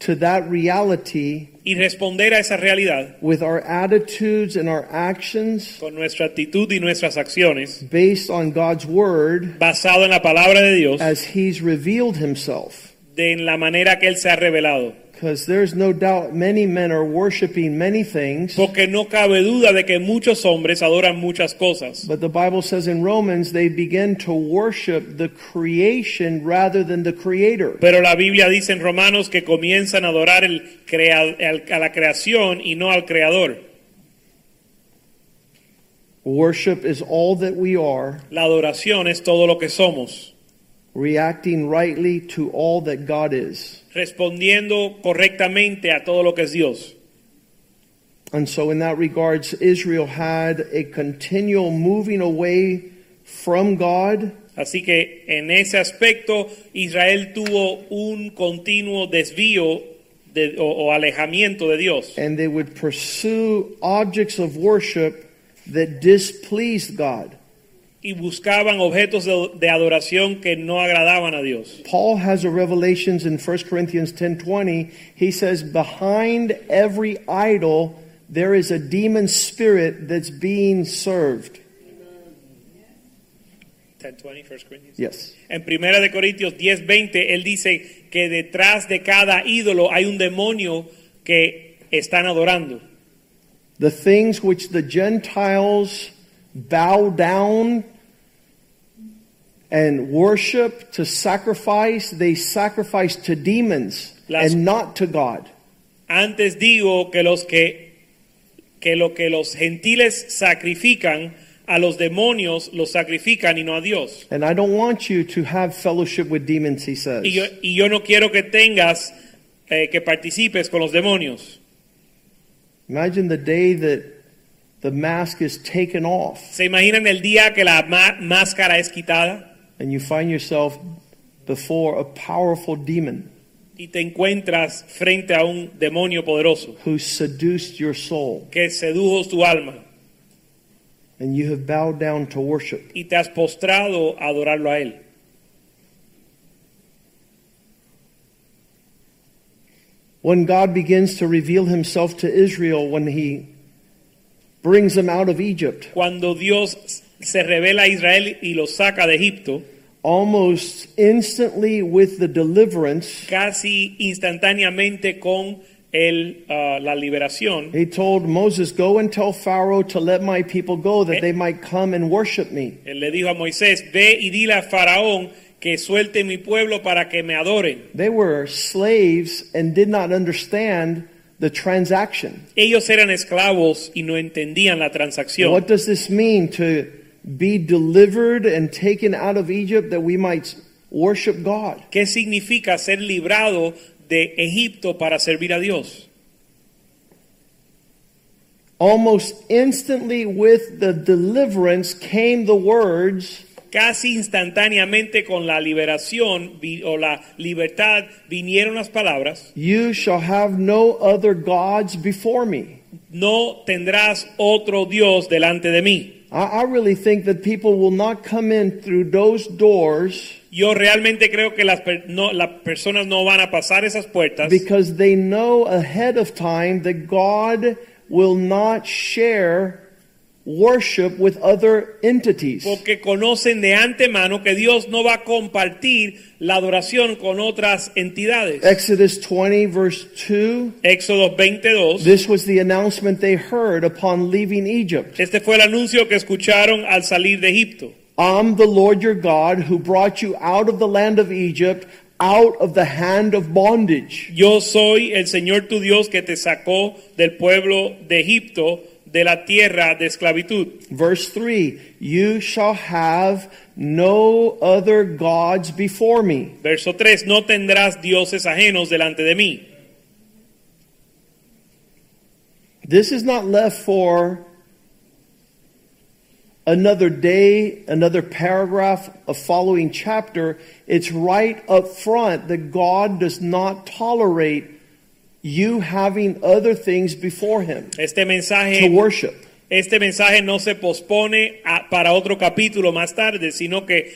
[SPEAKER 2] to that reality
[SPEAKER 1] y responder a esa realidad
[SPEAKER 2] with our attitudes and our actions
[SPEAKER 1] con nuestra actitud y nuestras acciones
[SPEAKER 2] based on God's word
[SPEAKER 1] basado en la palabra de Dios
[SPEAKER 2] as he's revealed himself.
[SPEAKER 1] de en la manera que él se ha revelado.
[SPEAKER 2] Because there's no doubt many men are worshiping many things.
[SPEAKER 1] Porque no cabe duda de que muchos hombres adoran muchas cosas.
[SPEAKER 2] But the Bible says in Romans they begin to worship the creation rather than the creator.
[SPEAKER 1] Pero la Biblia dice en Romanos que comienzan a adorar el crea- a la creación y no al creador.
[SPEAKER 2] Worship is all that we are,
[SPEAKER 1] La adoración es todo lo que somos,
[SPEAKER 2] reacting rightly to all that God is.
[SPEAKER 1] respondiendo correctamente a todo lo que es Dios.
[SPEAKER 2] And so in that regards Israel had a continual moving away from God
[SPEAKER 1] Así que en ese aspecto Israel tuvo un continuo desvío de- o, o alejamiento de Dios.
[SPEAKER 2] and they would pursue objects of worship that displeased God.
[SPEAKER 1] Y buscaban objetos de, de adoración que no agradaban a Dios.
[SPEAKER 2] Paul has a revelations in 1 Corinthians 10:20. He says behind every idol there is a demon spirit that's being served.
[SPEAKER 1] 10:20, 1 Corinthians.
[SPEAKER 2] Yes.
[SPEAKER 1] En Primera de Corintios 10:20 él dice que detrás de cada ídolo hay un demonio que están adorando.
[SPEAKER 2] The things which the Gentiles bow down and worship to sacrifice, they sacrifice to demons
[SPEAKER 1] Las-
[SPEAKER 2] and not to God.
[SPEAKER 1] Antes digo que los que que lo que los gentiles sacrifican a los demonios los sacrifican y no a Dios.
[SPEAKER 2] And I don't want you to have fellowship with demons, he says.
[SPEAKER 1] Y yo, y yo no quiero que tengas eh, que participes con los demonios.
[SPEAKER 2] Imagine the day that the mask is taken off
[SPEAKER 1] ¿Se imaginan el día que la máscara es quitada
[SPEAKER 2] and you find yourself before a powerful demon
[SPEAKER 1] y te encuentras frente a un demonio poderoso
[SPEAKER 2] who seduced your soul
[SPEAKER 1] que sedujo tu alma
[SPEAKER 2] and you have bowed down to worship?
[SPEAKER 1] y te has postrado a adorarlo a él?
[SPEAKER 2] When God begins to reveal himself to Israel, when he brings them out of Egypt,
[SPEAKER 1] Cuando Dios se revela a Israel y lo saca de Egipto,
[SPEAKER 2] almost instantly with the deliverance,
[SPEAKER 1] casi instantáneamente con el, ah, la liberación,
[SPEAKER 2] he told Moses, Go and tell Pharaoh to let my people go, that
[SPEAKER 1] Eh.
[SPEAKER 2] they might come and worship me.
[SPEAKER 1] él le dijo a Moisés, ve y dile a Faraón que suelte mi pueblo para que me adoren.
[SPEAKER 2] They were slaves and did not understand the transaction.
[SPEAKER 1] Ellos eran esclavos y no entendían la transacción.
[SPEAKER 2] What does this mean to be delivered and taken out of Egypt that we might worship God?
[SPEAKER 1] ¿Qué significa ser librado de Egipto para servir a Dios?
[SPEAKER 2] Almost instantly with the deliverance came the words,
[SPEAKER 1] Casi instantáneamente con la liberación o la libertad vinieron las palabras,
[SPEAKER 2] You shall have no other gods before me.
[SPEAKER 1] no tendrás otro Dios delante de mí.
[SPEAKER 2] I, I really think that people will not come in through those doors
[SPEAKER 1] Yo realmente creo que las, per- no- las personas no van a pasar esas puertas
[SPEAKER 2] because they know ahead of time that God will not share worship with other entities.
[SPEAKER 1] porque conocen de antemano que Dios no va a compartir la adoración con otras entidades.
[SPEAKER 2] Exodus 20, verse 2.
[SPEAKER 1] Éxodo 22.
[SPEAKER 2] This was the announcement they heard upon leaving Egypt.
[SPEAKER 1] Este fue el anuncio que escucharon al salir de Egipto.
[SPEAKER 2] I'm the Lord your God who brought you out of the land of Egypt, out of the hand of bondage.
[SPEAKER 1] Yo soy el Señor tu Dios que te sacó del pueblo de Egipto, de la tierra de esclavitud.
[SPEAKER 2] Verse 3 You shall have no other gods before me.
[SPEAKER 1] Verso 3, no tendrás dioses ajenos delante de mí.
[SPEAKER 2] This is not left for another day, another paragraph, a following chapter. It's right up front that God does not tolerate you having other things before Him
[SPEAKER 1] Este
[SPEAKER 2] to worship.
[SPEAKER 1] este mensaje no se pospone a- para otro capítulo más tarde, sino que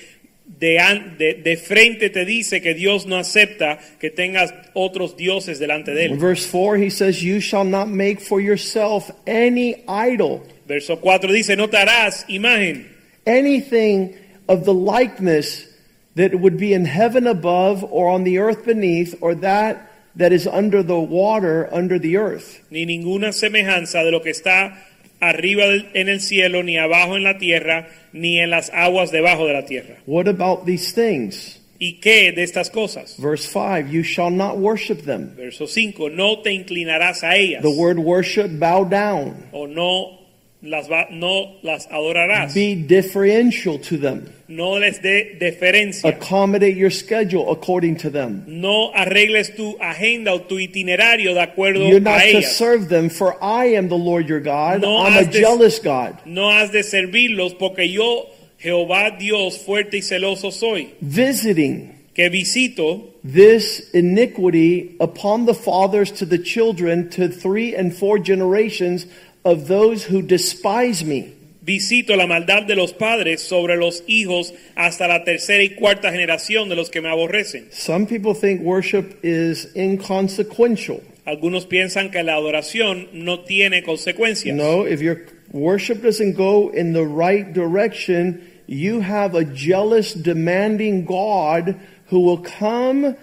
[SPEAKER 1] de, de, de frente te dice que Dios no acepta que tengas otros dioses delante de
[SPEAKER 2] In
[SPEAKER 1] él.
[SPEAKER 2] verse 4, he says, You shall not make for yourself any idol,
[SPEAKER 1] Verso 4 dice, no te harás imagen,
[SPEAKER 2] anything of the likeness that would be in heaven above or on the earth beneath or that that is under the water under the earth.
[SPEAKER 1] ni ninguna semejanza de lo que está arriba en el cielo, ni abajo en la tierra, ni en las aguas debajo de la tierra.
[SPEAKER 2] What about these things?
[SPEAKER 1] ¿Y qué de estas cosas?
[SPEAKER 2] Verse 5 You shall not worship them.
[SPEAKER 1] Verso 5, no te inclinarás a ellas,
[SPEAKER 2] The word worship, bow down.
[SPEAKER 1] o no las, va- no las adorarás,
[SPEAKER 2] Be differential to them.
[SPEAKER 1] no les dé deferencia,
[SPEAKER 2] Accommodate your schedule according to them.
[SPEAKER 1] no arregles tu agenda o tu itinerario de acuerdo
[SPEAKER 2] You're not
[SPEAKER 1] a
[SPEAKER 2] to serve them, for I am the Lord your God.
[SPEAKER 1] No
[SPEAKER 2] I'm a
[SPEAKER 1] de-
[SPEAKER 2] jealous God.
[SPEAKER 1] No has de servirlos porque yo, Jehová Dios fuerte y celoso soy,
[SPEAKER 2] Visiting
[SPEAKER 1] que visito
[SPEAKER 2] this iniquity upon the fathers to the children to three and four generations of those who despise me.
[SPEAKER 1] Visito la maldad de los padres sobre los hijos hasta la tercera y cuarta generación de los que me aborrecen.
[SPEAKER 2] Some people think worship is inconsequential.
[SPEAKER 1] Algunos piensan que la adoración no tiene consecuencias.
[SPEAKER 2] No, if your worship doesn't go in the right direction, you have a jealous, demanding God who will come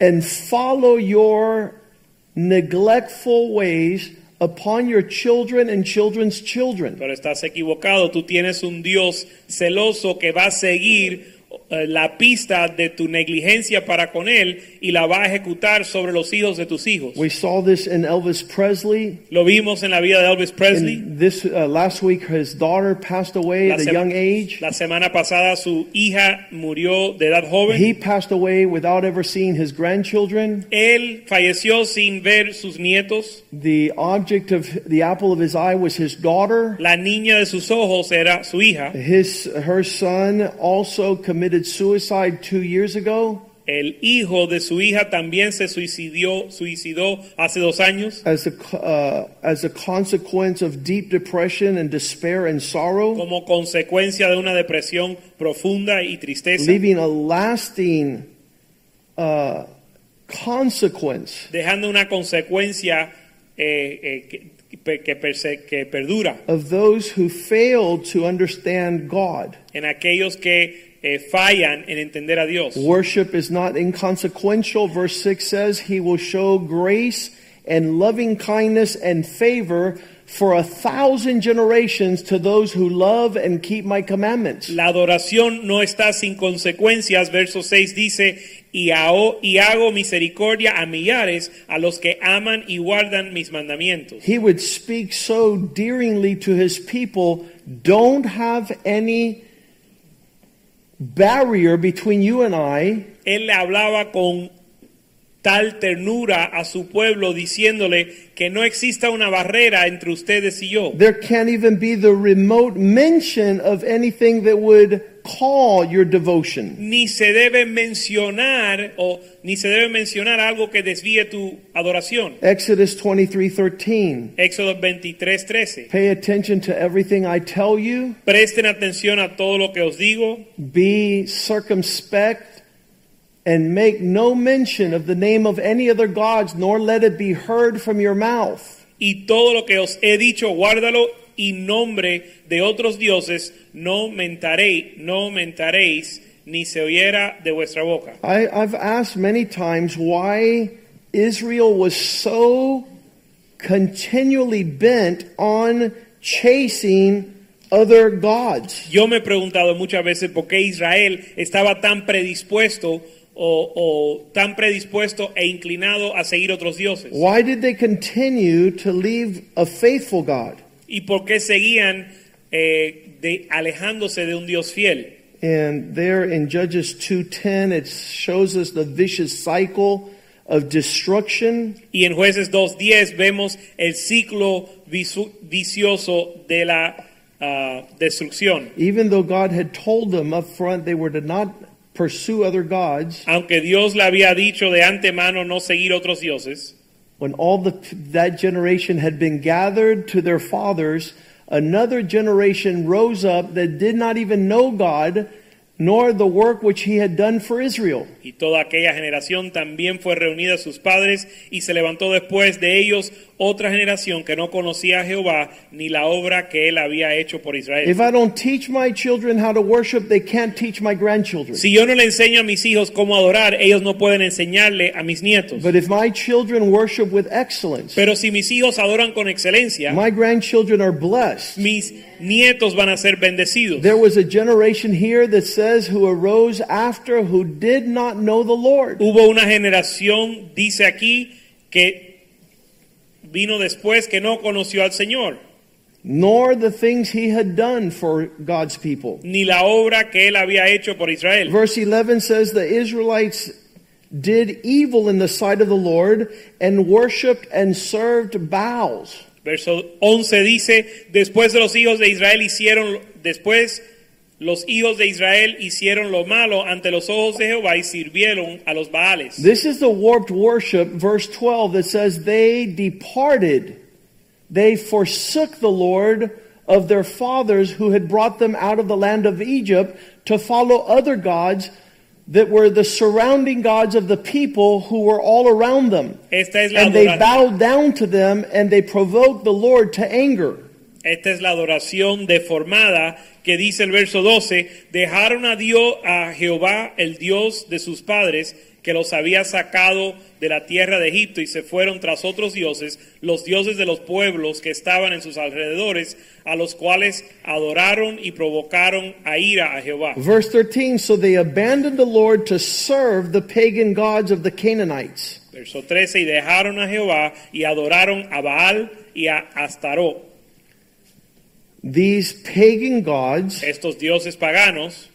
[SPEAKER 2] and follow your neglectful ways upon your children and children's children.
[SPEAKER 1] Pero estás equivocado. Tú tienes un Dios celoso que va a seguir la pista de tu negligencia para con él y la va a ejecutar sobre los hijos de tus hijos.
[SPEAKER 2] We saw this in Elvis Presley.
[SPEAKER 1] Lo vimos en la vida de Elvis Presley.
[SPEAKER 2] And this uh, last week, his daughter passed away at a young age.
[SPEAKER 1] la semana pasada su hija murió de edad joven.
[SPEAKER 2] He passed away without ever seeing his grandchildren.
[SPEAKER 1] Él falleció sin ver sus nietos.
[SPEAKER 2] The object of the apple of his eye was his daughter.
[SPEAKER 1] La niña de sus ojos era su hija.
[SPEAKER 2] His her son also committed suicide two years ago.
[SPEAKER 1] El hijo de su hija también se suicidó, suicidó hace dos años.
[SPEAKER 2] As a uh, as a consequence of deep depression and despair and sorrow,
[SPEAKER 1] como consecuencia de una depresión profunda y tristeza,
[SPEAKER 2] leaving a lasting uh, consequence.
[SPEAKER 1] Dejando una consecuencia eh, eh, que, que perse- que perdura.
[SPEAKER 2] Of those who failed to understand God.
[SPEAKER 1] en aquellos que eh, fallan en entender a Dios.
[SPEAKER 2] Worship is not inconsequential. Verse 6 says, He will show grace and loving kindness and favor for a thousand generations to those who love and keep my commandments.
[SPEAKER 1] La adoración no está sin consecuencias. Verso 6 dice, y, y hago misericordia a millares a los que aman y guardan mis mandamientos.
[SPEAKER 2] He would speak so dearingly to his people, don't have any barrier between you and I.
[SPEAKER 1] Él le hablaba con tal ternura a su pueblo diciéndole que no exista una barrera entre ustedes y yo.
[SPEAKER 2] There can't even be the remote mention of anything that would call your devotion.
[SPEAKER 1] Ni se debe mencionar o ni se debe mencionar algo que desvíe tu adoración.
[SPEAKER 2] Exodus 23:13.
[SPEAKER 1] Éxodo 23, 13.
[SPEAKER 2] Pay attention to everything I tell you.
[SPEAKER 1] Presten atención a todo lo que os digo.
[SPEAKER 2] Be circumspect and make no mention of the name of any other gods, nor let it be heard from your mouth.
[SPEAKER 1] Y todo lo que os he dicho, guárdalo y nombre de otros dioses no mentaréis, no mentaréis, ni se oyera de vuestra boca.
[SPEAKER 2] I, I've asked many times why Israel was so continually bent on chasing other gods.
[SPEAKER 1] Yo me he preguntado muchas veces por qué Israel estaba tan predispuesto o, o tan predispuesto e inclinado a seguir otros dioses.
[SPEAKER 2] Why did they continue to leave a faithful God?
[SPEAKER 1] Y por qué seguían eh, de, alejándose de un Dios fiel.
[SPEAKER 2] And there in Judges 2:10 it shows us the vicious cycle of destruction
[SPEAKER 1] Y en jueces 2.10 vemos el ciclo vicioso de la ah, destrucción.
[SPEAKER 2] even though God had told them up front they were to not pursue other gods
[SPEAKER 1] Aunque Dios le había dicho de antemano no seguir otros dioses,
[SPEAKER 2] when all the that generation had been gathered to their fathers another generation rose up that did not even know God nor the work which he had done for Israel.
[SPEAKER 1] Y toda aquella generación también fue reunida a sus padres y se levantó después de ellos otra generación que no conocía a Jehová ni la obra que él había hecho por Israel.
[SPEAKER 2] if I don't teach my children how to worship they can't teach my grandchildren
[SPEAKER 1] Si yo no le enseño a mis hijos cómo adorar, ellos no pueden enseñarle a mis nietos.
[SPEAKER 2] But if my children worship with excellence,
[SPEAKER 1] Pero si mis hijos adoran con excelencia,
[SPEAKER 2] my grandchildren are blessed.
[SPEAKER 1] mis nietos van a ser bendecidos.
[SPEAKER 2] There was a generation here that says who arose after who did not know the Lord.
[SPEAKER 1] Hubo una generación, dice aquí, que vino después que no conoció al Señor,
[SPEAKER 2] Nor the things he had done for God's people.
[SPEAKER 1] ni la obra que él había hecho por Israel.
[SPEAKER 2] Verse 11 says the Israelites did evil in the sight of the Lord and worshiped and served Baals.
[SPEAKER 1] Verso 11 dice, después de los hijos de Israel hicieron, después los hijos de Israel hicieron lo malo ante los ojos de Jehová y sirvieron a los Baales.
[SPEAKER 2] This is the warped worship, verse 12, that says they departed. They forsook the Lord of their fathers who had brought them out of the land of Egypt to follow other gods that were the surrounding gods of the people who were all around them.
[SPEAKER 1] Es
[SPEAKER 2] And they bowed down to them and they provoked the Lord to anger.
[SPEAKER 1] Esta es la adoración deformada que dice el verso 12, dejaron a Dios a Jehová, el Dios de sus padres, que los había sacado de la tierra de Egipto y se fueron tras otros dioses, los dioses de los pueblos que estaban en sus alrededores, a los cuales adoraron y provocaron a ira a Jehová.
[SPEAKER 2] Verse 13 So they abandoned the Lord to serve the pagan gods of the Canaanites.
[SPEAKER 1] Verso 13, y dejaron a Jehová y adoraron a Baal y a Astaró.
[SPEAKER 2] These pagan gods,
[SPEAKER 1] Estos dioses paganos,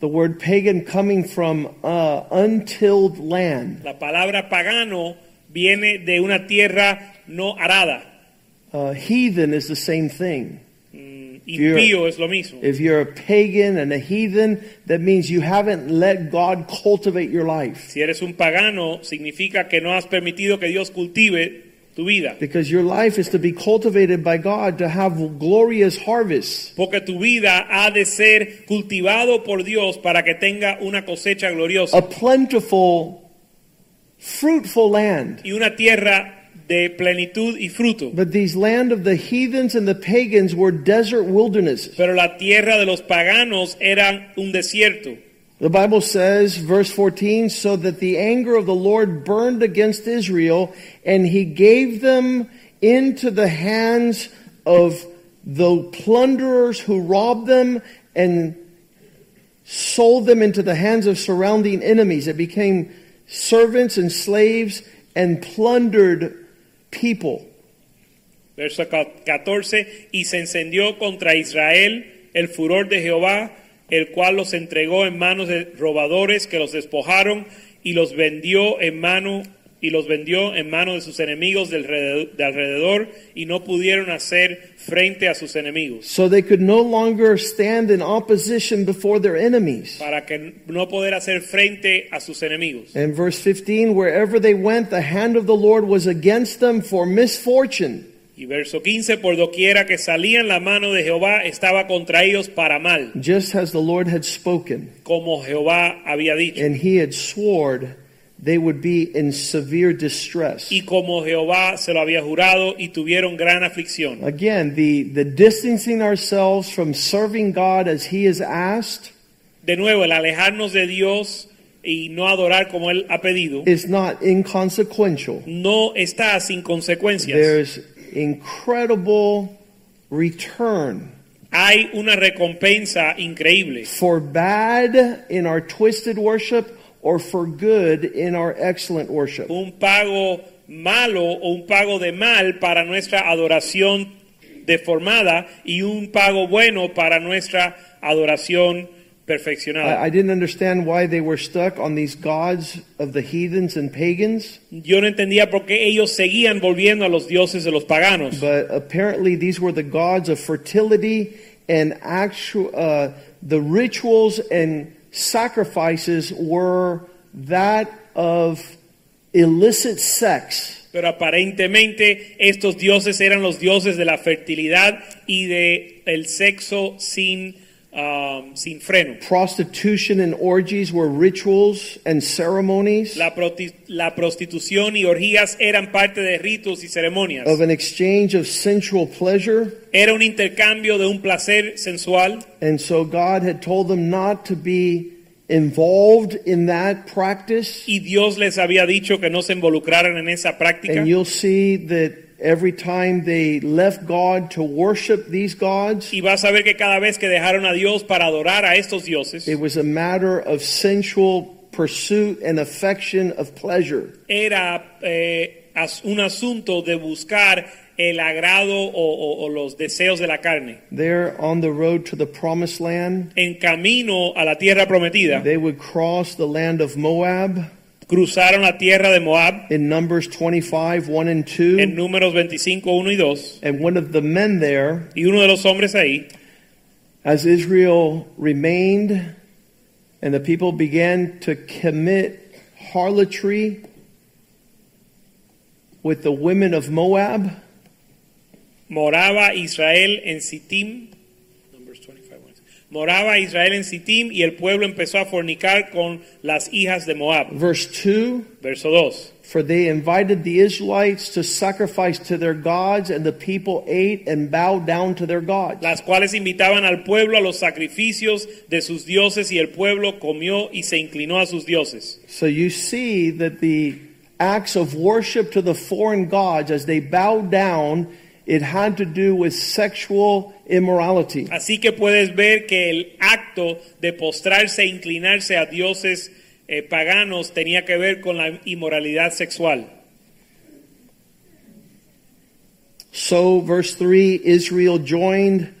[SPEAKER 2] the word pagan coming from uh, untilled land.
[SPEAKER 1] la palabra pagano viene de una tierra no arada.
[SPEAKER 2] Uh, heathen is the same thing.
[SPEAKER 1] Impío es lo mismo.
[SPEAKER 2] If you're a pagan and a heathen, that means you haven't let God cultivate your life.
[SPEAKER 1] Si eres un pagano, significa que no has permitido que Dios cultive tu vida.
[SPEAKER 2] Because your life is to be cultivated by God to have glorious harvests.
[SPEAKER 1] Porque tu vida ha de ser cultivado por Dios para que tenga una cosecha gloriosa
[SPEAKER 2] A plentiful, fruitful land.
[SPEAKER 1] y una tierra de plenitud y fruto.
[SPEAKER 2] But these land of the heathens and the pagans were desert wildernesses.
[SPEAKER 1] Pero la tierra de los paganos era un desierto.
[SPEAKER 2] The Bible says, verse 14, so that the anger of the Lord burned against Israel, and he gave them into the hands of the plunderers who robbed them and sold them into the hands of surrounding enemies. It became servants and slaves and plundered people.
[SPEAKER 1] Verso 14, y se encendió contra Israel el furor de Jehová, el cual los entregó en manos de robadores que los despojaron y los vendió en mano y los vendió en manos de sus enemigos de alrededor y no pudieron hacer frente a sus enemigos.
[SPEAKER 2] So they could no longer stand in opposition before their enemies.
[SPEAKER 1] Para que no poder hacer frente a sus enemigos.
[SPEAKER 2] And verse 15, wherever they went, the hand of the Lord was against them for misfortune.
[SPEAKER 1] Y verso 15, por doquiera que salían la mano de Jehová estaba contra ellos para mal,
[SPEAKER 2] just as the Lord had spoken,
[SPEAKER 1] como Jehová había dicho.
[SPEAKER 2] and he had sworn they would be in severe distress.
[SPEAKER 1] Y como Jehová se lo había jurado y tuvieron gran aflicción.
[SPEAKER 2] Again, the, the distancing ourselves from serving God as he has asked
[SPEAKER 1] De nuevo, el alejarnos de Dios y no adorar como Él ha pedido,
[SPEAKER 2] is not inconsequential.
[SPEAKER 1] no está sin consecuencias.
[SPEAKER 2] There's incredible return
[SPEAKER 1] Hay una recompensa increíble
[SPEAKER 2] for bad in our twisted worship or for good in our excellent worship.
[SPEAKER 1] un pago malo o un pago de mal para nuestra adoración deformada y un pago bueno para nuestra adoración perfeccionada.
[SPEAKER 2] I, I didn't understand why they were stuck on these gods of the heathens and pagans,
[SPEAKER 1] Yo no entendía por qué ellos seguían volviendo a los dioses de los paganos,
[SPEAKER 2] but apparently these were the gods of fertility and actual uh, the rituals and sacrifices were that of illicit sex.
[SPEAKER 1] pero aparentemente estos dioses eran los dioses de la fertilidad y de el sexo sin um, sin freno.
[SPEAKER 2] Prostitution and orgies were rituals and ceremonies
[SPEAKER 1] La, la prostitución y orgías eran parte de ritos y ceremonias.
[SPEAKER 2] of an exchange of sensual pleasure.
[SPEAKER 1] Era un intercambio de un placer sensual
[SPEAKER 2] And so God had told them not to be involved in that practice.
[SPEAKER 1] y Dios les había dicho que no se involucraran en esa práctica.
[SPEAKER 2] And you'll see that every time they left God to worship these gods,
[SPEAKER 1] Y vas a ver que cada vez que dejaron a Dios para adorar a estos dioses,
[SPEAKER 2] it was a matter of sensual pursuit and affection of pleasure.
[SPEAKER 1] era eh, un asunto de buscar el agrado o, o- o los deseos de la carne.
[SPEAKER 2] There on the road to the promised land,
[SPEAKER 1] En camino a la tierra prometida,
[SPEAKER 2] they would cross the land of Moab
[SPEAKER 1] cruzaron la tierra de Moab
[SPEAKER 2] in Numbers 25, 1 and
[SPEAKER 1] en
[SPEAKER 2] 2.
[SPEAKER 1] números 25, 1 y 2.
[SPEAKER 2] And one of the men there,
[SPEAKER 1] Y uno de los hombres ahí,
[SPEAKER 2] as Israel remained and the people began to commit harlotry with the women of Moab,
[SPEAKER 1] moraba Israel en Sittim, Moraba Israel en Sittim y el pueblo empezó a fornicar con las hijas de Moab.
[SPEAKER 2] Verse 2
[SPEAKER 1] Verso 2.
[SPEAKER 2] For they invited the Israelites to sacrifice to their gods, and the people ate and bowed down to their gods.
[SPEAKER 1] Las cuales invitaban al pueblo a los sacrificios de sus dioses y el pueblo comió y se inclinó a sus dioses.
[SPEAKER 2] So you see that the acts of worship to the foreign gods, as they bowed down, it had to do with sexual immorality.
[SPEAKER 1] Así que puedes ver que el acto de postrarse e inclinarse a dioses eh, paganos tenía que ver con la inmoralidad sexual.
[SPEAKER 2] So, verse 3 Israel joined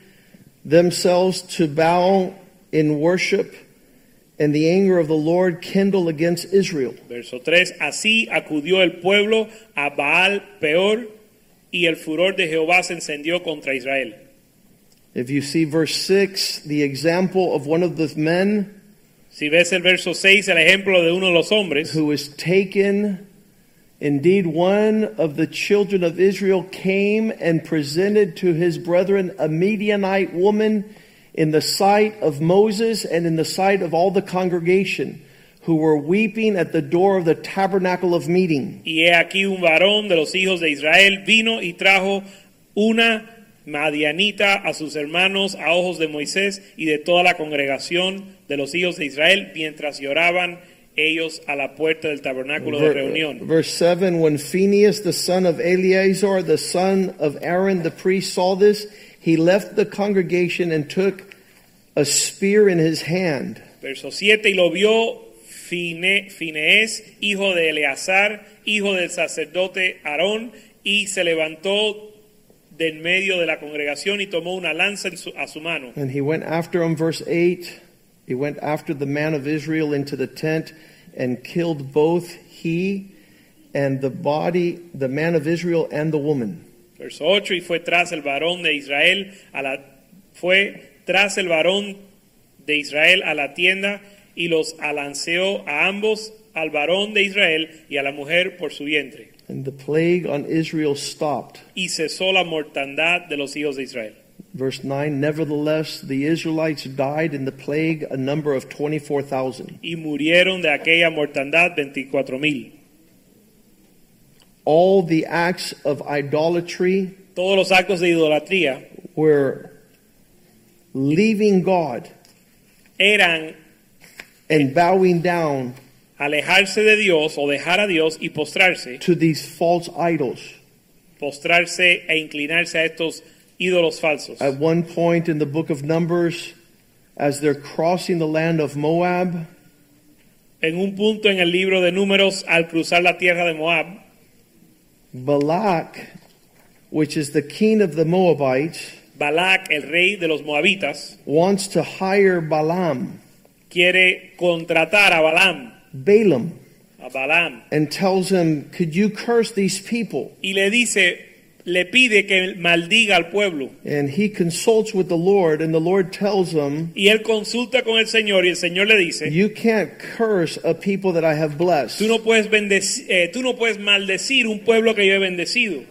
[SPEAKER 2] themselves to bow in worship, and the anger of the Lord kindled against Israel.
[SPEAKER 1] Verso 3. Así acudió el pueblo a Baal peor y el furor de Jehová se encendió contra Israel.
[SPEAKER 2] If you see verse 6, the example of one of the men
[SPEAKER 1] Si ves el verso 6, el ejemplo de uno de los hombres
[SPEAKER 2] who was taken, indeed, one of the children of Israel came and presented to his brethren a Midianite woman in the sight of Moses and in the sight of all the congregation who were weeping at the door of the tabernacle of meeting.
[SPEAKER 1] Y he aquí un varón de los hijos de Israel vino y trajo una madianita a sus hermanos a ojos de Moisés y de toda la congregación de los hijos de Israel mientras lloraban ellos a la puerta del tabernáculo de reunión.
[SPEAKER 2] Verse 7 When Phinehas, the son of Eleazar, the son of Aaron the priest, saw this, he left the congregation and took a spear in his hand.
[SPEAKER 1] Verso 7, y lo vio Fine- Fineés, hijo de Eleazar, hijo del sacerdote Aarón, y se levantó del medio de la congregación y tomó una lanza en su- a su mano.
[SPEAKER 2] And he went after him, verse 8. He went after the man of Israel into the tent and killed both he and the body, the man of Israel and the woman.
[SPEAKER 1] Verso 8, y fue tras el varón de Israel a la fue tras el varón de Israel a la tienda y los alanceó a ambos, al varón de Israel y a la mujer por su vientre.
[SPEAKER 2] And the plague on Israel stopped.
[SPEAKER 1] Y cesó la mortandad de los hijos de Israel.
[SPEAKER 2] Verse 9 Nevertheless, the Israelites died in the plague, a number of 24,000.
[SPEAKER 1] Y murieron de aquella mortandad 24 mil.
[SPEAKER 2] All the acts of idolatry
[SPEAKER 1] Todos los actos de idolatría
[SPEAKER 2] were leaving God
[SPEAKER 1] eran
[SPEAKER 2] and bowing down
[SPEAKER 1] alejarse de Dios o dejar a Dios y postrarse,
[SPEAKER 2] to these false idols.
[SPEAKER 1] postrarse e inclinarse a estos ídolos falsos.
[SPEAKER 2] At one point in the book of Numbers, as they're crossing the land of Moab,
[SPEAKER 1] En un punto en el libro de Números, al cruzar la tierra de Moab,
[SPEAKER 2] Balak, which is the king of the Moabites,
[SPEAKER 1] Balak, el rey de los moabitas,
[SPEAKER 2] wants to hire Balaam,
[SPEAKER 1] quiere contratar a Balaam,
[SPEAKER 2] Balaam,
[SPEAKER 1] a Balaam,
[SPEAKER 2] and tells him, Could you curse these people?
[SPEAKER 1] y le dice, le pide que maldiga al pueblo.
[SPEAKER 2] And he consults with the Lord, and the Lord tells him,
[SPEAKER 1] Y él consulta con el Señor y el Señor le dice,
[SPEAKER 2] You can't curse a people that I have blessed.
[SPEAKER 1] tú no puedes, eh, tú no puedes maldecir un pueblo que yo he bendecido.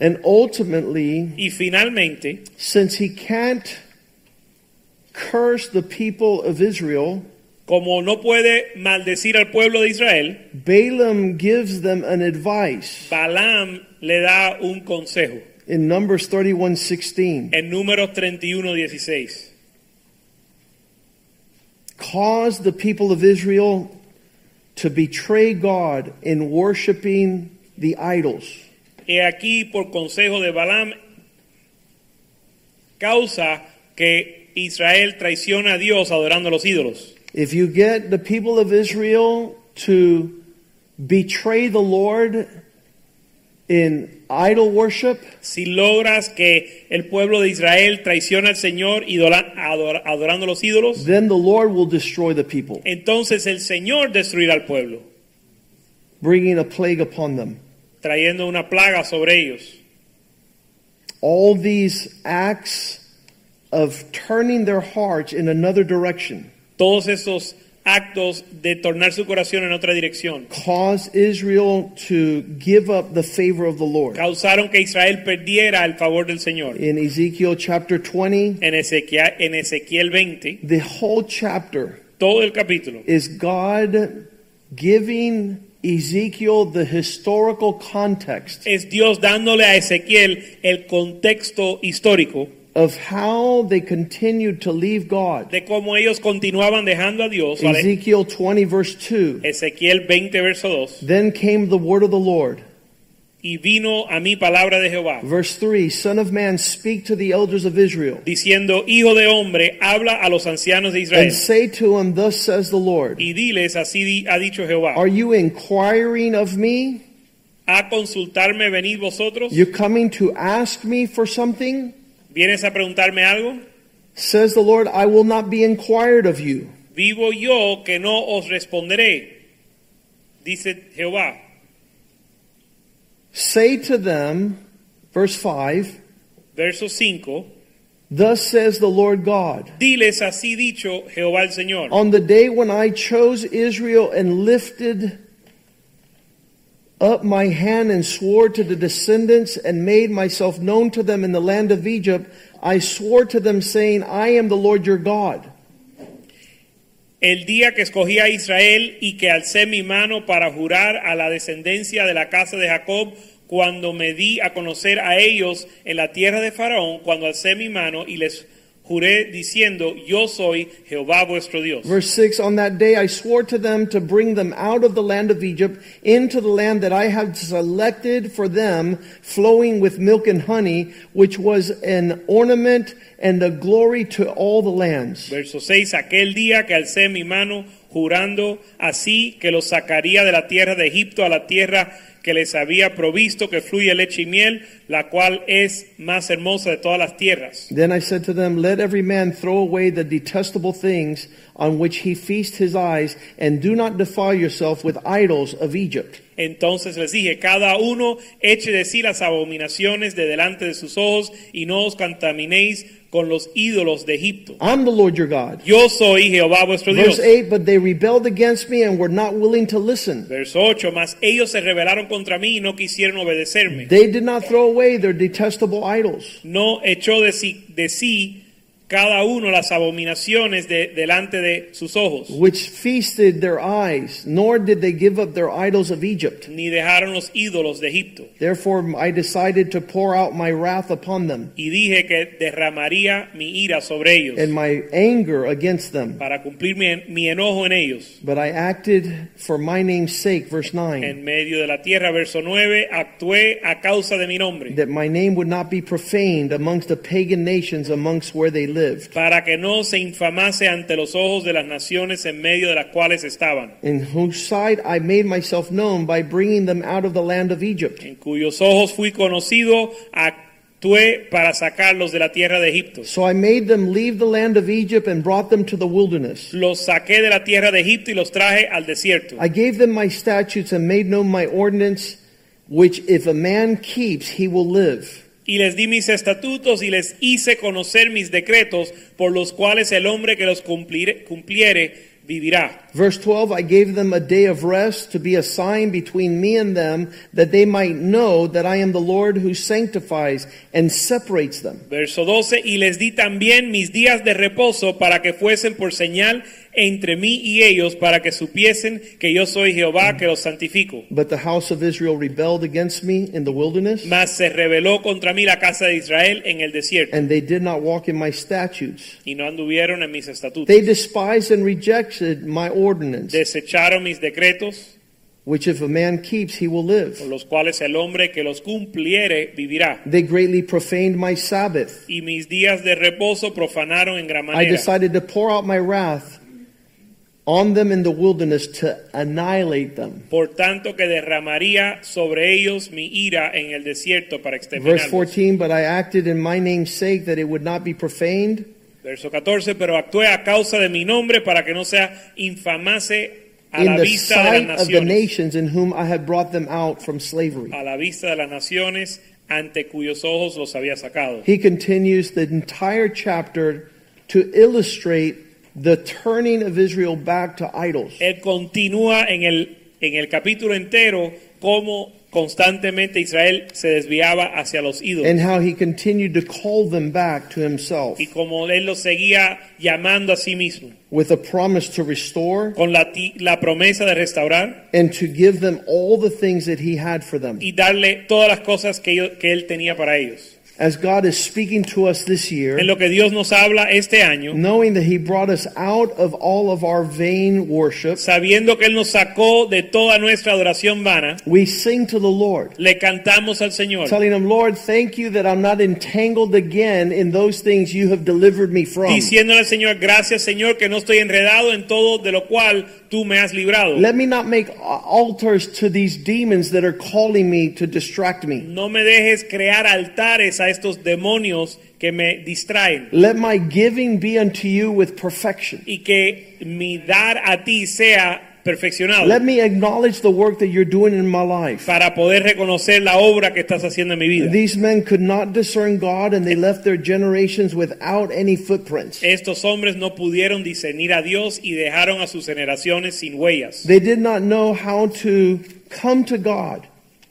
[SPEAKER 2] And ultimately,
[SPEAKER 1] Y finalmente,
[SPEAKER 2] since he can't curse the people of Israel,
[SPEAKER 1] como no puede maldecir al pueblo de Israel,
[SPEAKER 2] Balaam gives them an advice
[SPEAKER 1] Balaam le da un consejo.
[SPEAKER 2] in Numbers 31:16.
[SPEAKER 1] En números 31, 16.
[SPEAKER 2] Cause the people of Israel to betray God in worshiping the idols.
[SPEAKER 1] He aquí por consejo de Balaam causa que Israel traiciona a Dios adorando a los ídolos.
[SPEAKER 2] If you get the people of Israel to betray the Lord in idol worship,
[SPEAKER 1] Si logras que el pueblo de Israel traiciona al Señor adorando a los ídolos,
[SPEAKER 2] then the Lord will destroy the people,
[SPEAKER 1] entonces el Señor destruirá al pueblo,
[SPEAKER 2] bringing a plague upon them.
[SPEAKER 1] trayendo una plaga sobre ellos.
[SPEAKER 2] All these acts of turning their hearts in another direction
[SPEAKER 1] Todos esos actos de tornar su corazón en otra dirección.
[SPEAKER 2] caused Israel to give up the favor of the Lord.
[SPEAKER 1] Causaron que Israel perdiera el favor del Señor.
[SPEAKER 2] In Ezekiel chapter 20,
[SPEAKER 1] En Ezequiel, en Ezequiel 20,
[SPEAKER 2] the whole chapter
[SPEAKER 1] todo el capítulo
[SPEAKER 2] is God giving Ezekiel the historical context
[SPEAKER 1] es Dios dándole a Ezequiel el contexto histórico
[SPEAKER 2] of how they continued to leave God.
[SPEAKER 1] de cómo ellos continuaban dejando a Dios. ¿vale?
[SPEAKER 2] Ezekiel 20, verse 2.
[SPEAKER 1] Ezequiel 20, verso 2.
[SPEAKER 2] Then came the word of the Lord.
[SPEAKER 1] Y vino a mí palabra de Jehová,
[SPEAKER 2] Verse 3 Son of man, speak to the elders of Israel,
[SPEAKER 1] diciendo, Hijo de hombre, habla a los ancianos de Israel.
[SPEAKER 2] and say to them, Thus says the Lord,
[SPEAKER 1] Y diles, así ha dicho Jehová,
[SPEAKER 2] Are you inquiring of me?
[SPEAKER 1] a consultarme venid vosotros.
[SPEAKER 2] You're coming to ask me for something?
[SPEAKER 1] ¿Vienes a preguntarme algo?
[SPEAKER 2] Says the Lord, I will not be inquired of you.
[SPEAKER 1] Vivo yo que no os responderé, dice Jehová.
[SPEAKER 2] Say to them, verse 5,
[SPEAKER 1] Verso 5.
[SPEAKER 2] Thus says the Lord God,
[SPEAKER 1] Diles así dicho Jehová el Señor.
[SPEAKER 2] On the day when I chose Israel and lifted up my hand and swore to the descendants and made myself known to them in the land of Egypt, I swore to them, saying, I am the Lord your God.
[SPEAKER 1] El día que escogí a Israel y que alcé mi mano para jurar a la descendencia de la casa de Jacob, cuando me di a conocer a ellos en la tierra de Faraón, cuando alcé mi mano y les juré diciendo, yo soy Jehová vuestro Dios.
[SPEAKER 2] Verse 6 On that day I swore to them to bring them out of the land of Egypt into the land that I had selected for them, flowing with milk and honey, which was an ornament and a glory to all the lands.
[SPEAKER 1] Verso 6, aquel día que alcé mi mano jurando así que los sacaría de la tierra de Egipto a la tierra que les había provisto que fluye leche y miel, la cual es más hermosa de todas las tierras.
[SPEAKER 2] Then I said to them, Let every man throw away the detestable things on which he feasts his eyes, and do not defile yourself with idols of Egypt.
[SPEAKER 1] Entonces les dije, cada uno eche de sí las abominaciones de delante de sus ojos y no os contaminéis con los ídolos de Egipto.
[SPEAKER 2] I'm the Lord your God.
[SPEAKER 1] Yo soy Jehová vuestro Dios.
[SPEAKER 2] Verse 8 But they rebelled against me and were not willing to listen.
[SPEAKER 1] Verso 8, mas ellos se rebelaron contra mí y no quisieron obedecerme.
[SPEAKER 2] They did not throw away their detestable idols.
[SPEAKER 1] No echó de sí, de sí cada uno las abominaciones de, delante de sus ojos,
[SPEAKER 2] which feasted their eyes, nor did they give up their idols of Egypt.
[SPEAKER 1] ni dejaron los ídolos de Egipto.
[SPEAKER 2] Therefore I decided to pour out my wrath upon them
[SPEAKER 1] Y dije que derramaría mi ira sobre ellos
[SPEAKER 2] and my anger against them.
[SPEAKER 1] para cumplir mi, mi enojo en ellos.
[SPEAKER 2] But I acted for my name's sake, verse 9,
[SPEAKER 1] En medio de la tierra, verso 9, actué a causa de mi nombre,
[SPEAKER 2] that my name would not be profaned amongst the pagan nations amongst where they lived,
[SPEAKER 1] para que no se infamase ante los ojos de las naciones en medio de las cuales estaban,
[SPEAKER 2] in whose sight I made myself known by bringing them out of the land of Egypt.
[SPEAKER 1] en cuyos ojos fui conocido, actué para sacarlos de la tierra de Egipto.
[SPEAKER 2] So I made them leave the land of Egypt and brought them to the wilderness.
[SPEAKER 1] Los saqué de la tierra de Egipto y los traje al desierto.
[SPEAKER 2] I gave them my statutes and made known my ordinance, which if a man keeps, he will live.
[SPEAKER 1] Y les di mis estatutos y les hice conocer mis decretos, por los cuales el hombre que los cumplire- cumpliere vivirá.
[SPEAKER 2] Verse 12 I gave them a day of rest to be a sign between me and them, that they might know that I am the Lord who sanctifies and separates them.
[SPEAKER 1] Verso 12, y les di también mis días de reposo para que fuesen por señal entre mí y ellos, para que supiesen que yo soy Jehová que los santifico.
[SPEAKER 2] But the house of Israel rebelled against me in the wilderness,
[SPEAKER 1] Mas se rebeló contra mí la casa de Israel en el desierto,
[SPEAKER 2] and they did not walk in my statutes.
[SPEAKER 1] y no anduvieron en mis estatutos.
[SPEAKER 2] They despised and rejected my ordinance,
[SPEAKER 1] Desecharon mis decretos,
[SPEAKER 2] which if a man keeps, he will live.
[SPEAKER 1] por los cuales el hombre que los cumpliere vivirá.
[SPEAKER 2] They greatly profaned my Sabbath.
[SPEAKER 1] Y mis días de reposo profanaron en gran
[SPEAKER 2] I
[SPEAKER 1] manera.
[SPEAKER 2] decided to pour out my wrath on them in the wilderness to annihilate them.
[SPEAKER 1] Por tanto que derramaría sobre ellos mi ira en el desierto para
[SPEAKER 2] Verse 14, but I acted in my name's sake that it would not be profaned.
[SPEAKER 1] Verso 14, pero actué a causa de mi nombre para que no sea infamase a
[SPEAKER 2] in
[SPEAKER 1] la
[SPEAKER 2] the
[SPEAKER 1] vista de
[SPEAKER 2] sight
[SPEAKER 1] las
[SPEAKER 2] of the nations in whom I had brought them out from slavery.
[SPEAKER 1] a la vista de las naciones ante cuyos ojos los había sacado.
[SPEAKER 2] He continues the entire chapter to illustrate the turning of Israel back to idols.
[SPEAKER 1] Él continúa en el, en el capítulo entero cómo constantemente Israel se desviaba hacia los ídolos.
[SPEAKER 2] and how he continued to call them back to himself
[SPEAKER 1] y como él los seguía llamando a sí mismo,
[SPEAKER 2] with a promise to restore
[SPEAKER 1] con la, la promesa de restaurar
[SPEAKER 2] and to give them all the things that he had for them.
[SPEAKER 1] y darle todas las cosas que, ellos- que él tenía para ellos.
[SPEAKER 2] As God is speaking to us this year,
[SPEAKER 1] En lo que Dios nos habla este año,
[SPEAKER 2] knowing that he brought us out of all of our vain worship,
[SPEAKER 1] sabiendo que Él nos sacó de toda nuestra adoración vana,
[SPEAKER 2] we sing to the Lord.
[SPEAKER 1] le cantamos al Señor,
[SPEAKER 2] Telling him, Lord, thank you that I'm not entangled again in those things you have delivered me from.
[SPEAKER 1] diciéndole al Señor, gracias Señor, que no estoy enredado en todo de lo cual tú me has librado.
[SPEAKER 2] Let me not make altars to these demons that are calling me to distract me.
[SPEAKER 1] No me dejes crear altares a estos demonios que me distraen
[SPEAKER 2] Let my giving be unto you with perfection.
[SPEAKER 1] y que mi dar a ti sea perfeccionado
[SPEAKER 2] Let me acknowledge the work that you're doing in my life.
[SPEAKER 1] para poder reconocer la obra que estás haciendo en mi vida.
[SPEAKER 2] These men could not discern God and they left their generations without any footprints.
[SPEAKER 1] Estos hombres no pudieron discernir a Dios y dejaron a sus generaciones sin huellas.
[SPEAKER 2] They did not know how to come to God,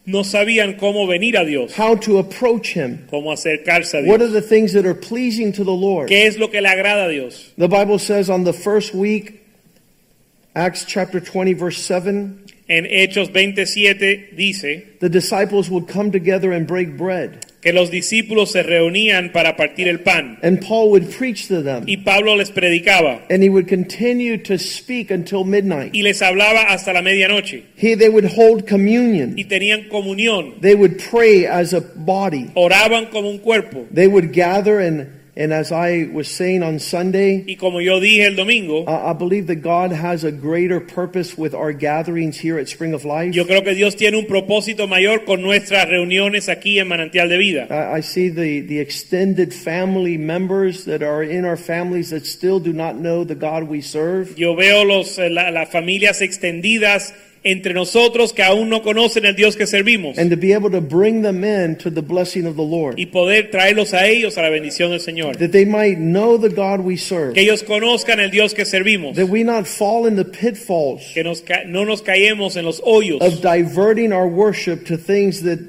[SPEAKER 1] No sabían cómo venir a Dios,
[SPEAKER 2] how to approach Him.
[SPEAKER 1] cómo acercarse a
[SPEAKER 2] What are the things that are pleasing to the Lord?
[SPEAKER 1] ¿Qué es lo que le agrada a Dios?
[SPEAKER 2] The Bible says on the first week, Acts chapter 20, verse 7,
[SPEAKER 1] En Hechos 27 dice
[SPEAKER 2] the disciples would come together and break bread.
[SPEAKER 1] Que los discípulos se reunían para partir el pan
[SPEAKER 2] And Paul would preach to them.
[SPEAKER 1] y Pablo les predicaba
[SPEAKER 2] And he would continue to speak until midnight.
[SPEAKER 1] y les hablaba hasta la medianoche
[SPEAKER 2] He, they would hold communion.
[SPEAKER 1] y tenían comunión,
[SPEAKER 2] They would pray as a body.
[SPEAKER 1] oraban como un cuerpo
[SPEAKER 2] They would gather and, and as I was saying on Sunday,
[SPEAKER 1] y como yo dije el domingo,
[SPEAKER 2] I I believe that God has a greater purpose with our gatherings here at Spring of Life.
[SPEAKER 1] yo creo que Dios tiene un propósito mayor con nuestras reuniones aquí en Manantial de Vida.
[SPEAKER 2] I I see the, the extended family members that are in our families that still do not know the God we serve.
[SPEAKER 1] Yo veo los, eh, la- las familias extendidas entre nosotros que aún no conocen el Dios que servimos
[SPEAKER 2] And to be able to bring them in to the blessing of the Lord.
[SPEAKER 1] y poder traerlos a ellos a la bendición del Señor.
[SPEAKER 2] That they might know the God we serve.
[SPEAKER 1] Que ellos conozcan el Dios que servimos.
[SPEAKER 2] That we not fall in the pitfalls
[SPEAKER 1] Que nos no nos caemos en los hoyos
[SPEAKER 2] of diverting our worship to things that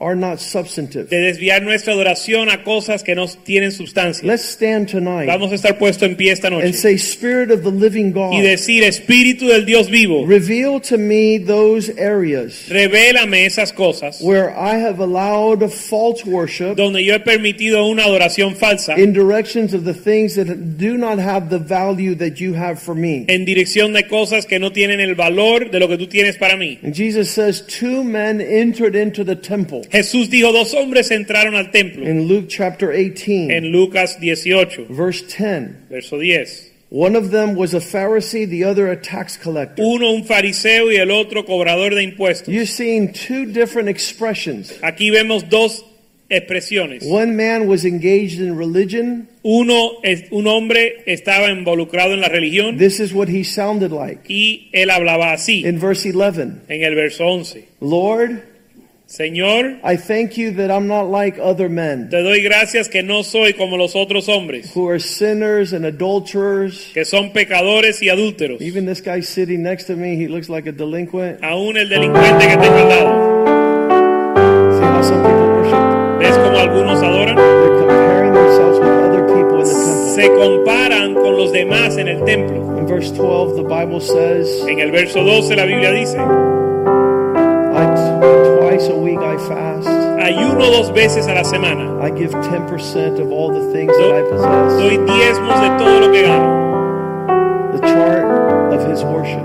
[SPEAKER 2] are not substantive.
[SPEAKER 1] de desviar nuestra adoración a cosas que no tienen sustancia.
[SPEAKER 2] Let's stand tonight
[SPEAKER 1] Vamos a estar puesto en pie esta
[SPEAKER 2] and say, Spirit of the living God,
[SPEAKER 1] y decir, Espíritu del Dios vivo,
[SPEAKER 2] reveal to me those areas
[SPEAKER 1] revélame esas cosas
[SPEAKER 2] where I have allowed false worship
[SPEAKER 1] donde yo he permitido una adoración falsa
[SPEAKER 2] in directions of the things that do not have the value that you have for me.
[SPEAKER 1] en dirección de cosas que no tienen el valor de lo que tú tienes para mí.
[SPEAKER 2] And Jesus says, Two men entered into the temple
[SPEAKER 1] Jesús dijo, dos hombres entraron al templo.
[SPEAKER 2] in Luke chapter 18,
[SPEAKER 1] En Lucas 18,
[SPEAKER 2] verse 10.
[SPEAKER 1] verso 10.
[SPEAKER 2] One of them was a Pharisee, the other a tax collector.
[SPEAKER 1] Uno un fariseo y el otro cobrador de impuestos.
[SPEAKER 2] You're seeing two different expressions.
[SPEAKER 1] Aquí vemos dos expresiones.
[SPEAKER 2] One man was engaged in religion.
[SPEAKER 1] Uno, un hombre estaba involucrado en la religión
[SPEAKER 2] This is what he sounded like.
[SPEAKER 1] y él hablaba así
[SPEAKER 2] In verse 11,
[SPEAKER 1] en el verso 11.
[SPEAKER 2] Lord,
[SPEAKER 1] Señor,
[SPEAKER 2] I thank you that I'm not like other men
[SPEAKER 1] te doy gracias que no soy como los otros hombres,
[SPEAKER 2] who are sinners and adulterers.
[SPEAKER 1] que son pecadores y adúlteros.
[SPEAKER 2] Even this guy sitting next to me, he looks like a delinquent.
[SPEAKER 1] Aún el delincuente que tengo al lado.
[SPEAKER 2] See how some people worship?
[SPEAKER 1] ¿Ves cómo algunos adoran?
[SPEAKER 2] They're comparing themselves with other people in the temple.
[SPEAKER 1] Se comparan con los demás en el templo.
[SPEAKER 2] In verse 12, the Bible says,
[SPEAKER 1] En el verso 12 la Biblia dice,
[SPEAKER 2] twice a week I fast.
[SPEAKER 1] ayuno dos veces a la semana.
[SPEAKER 2] I give 10% of all the things that I possess.
[SPEAKER 1] doy diezmos de todo lo que gano.
[SPEAKER 2] The chart of his worship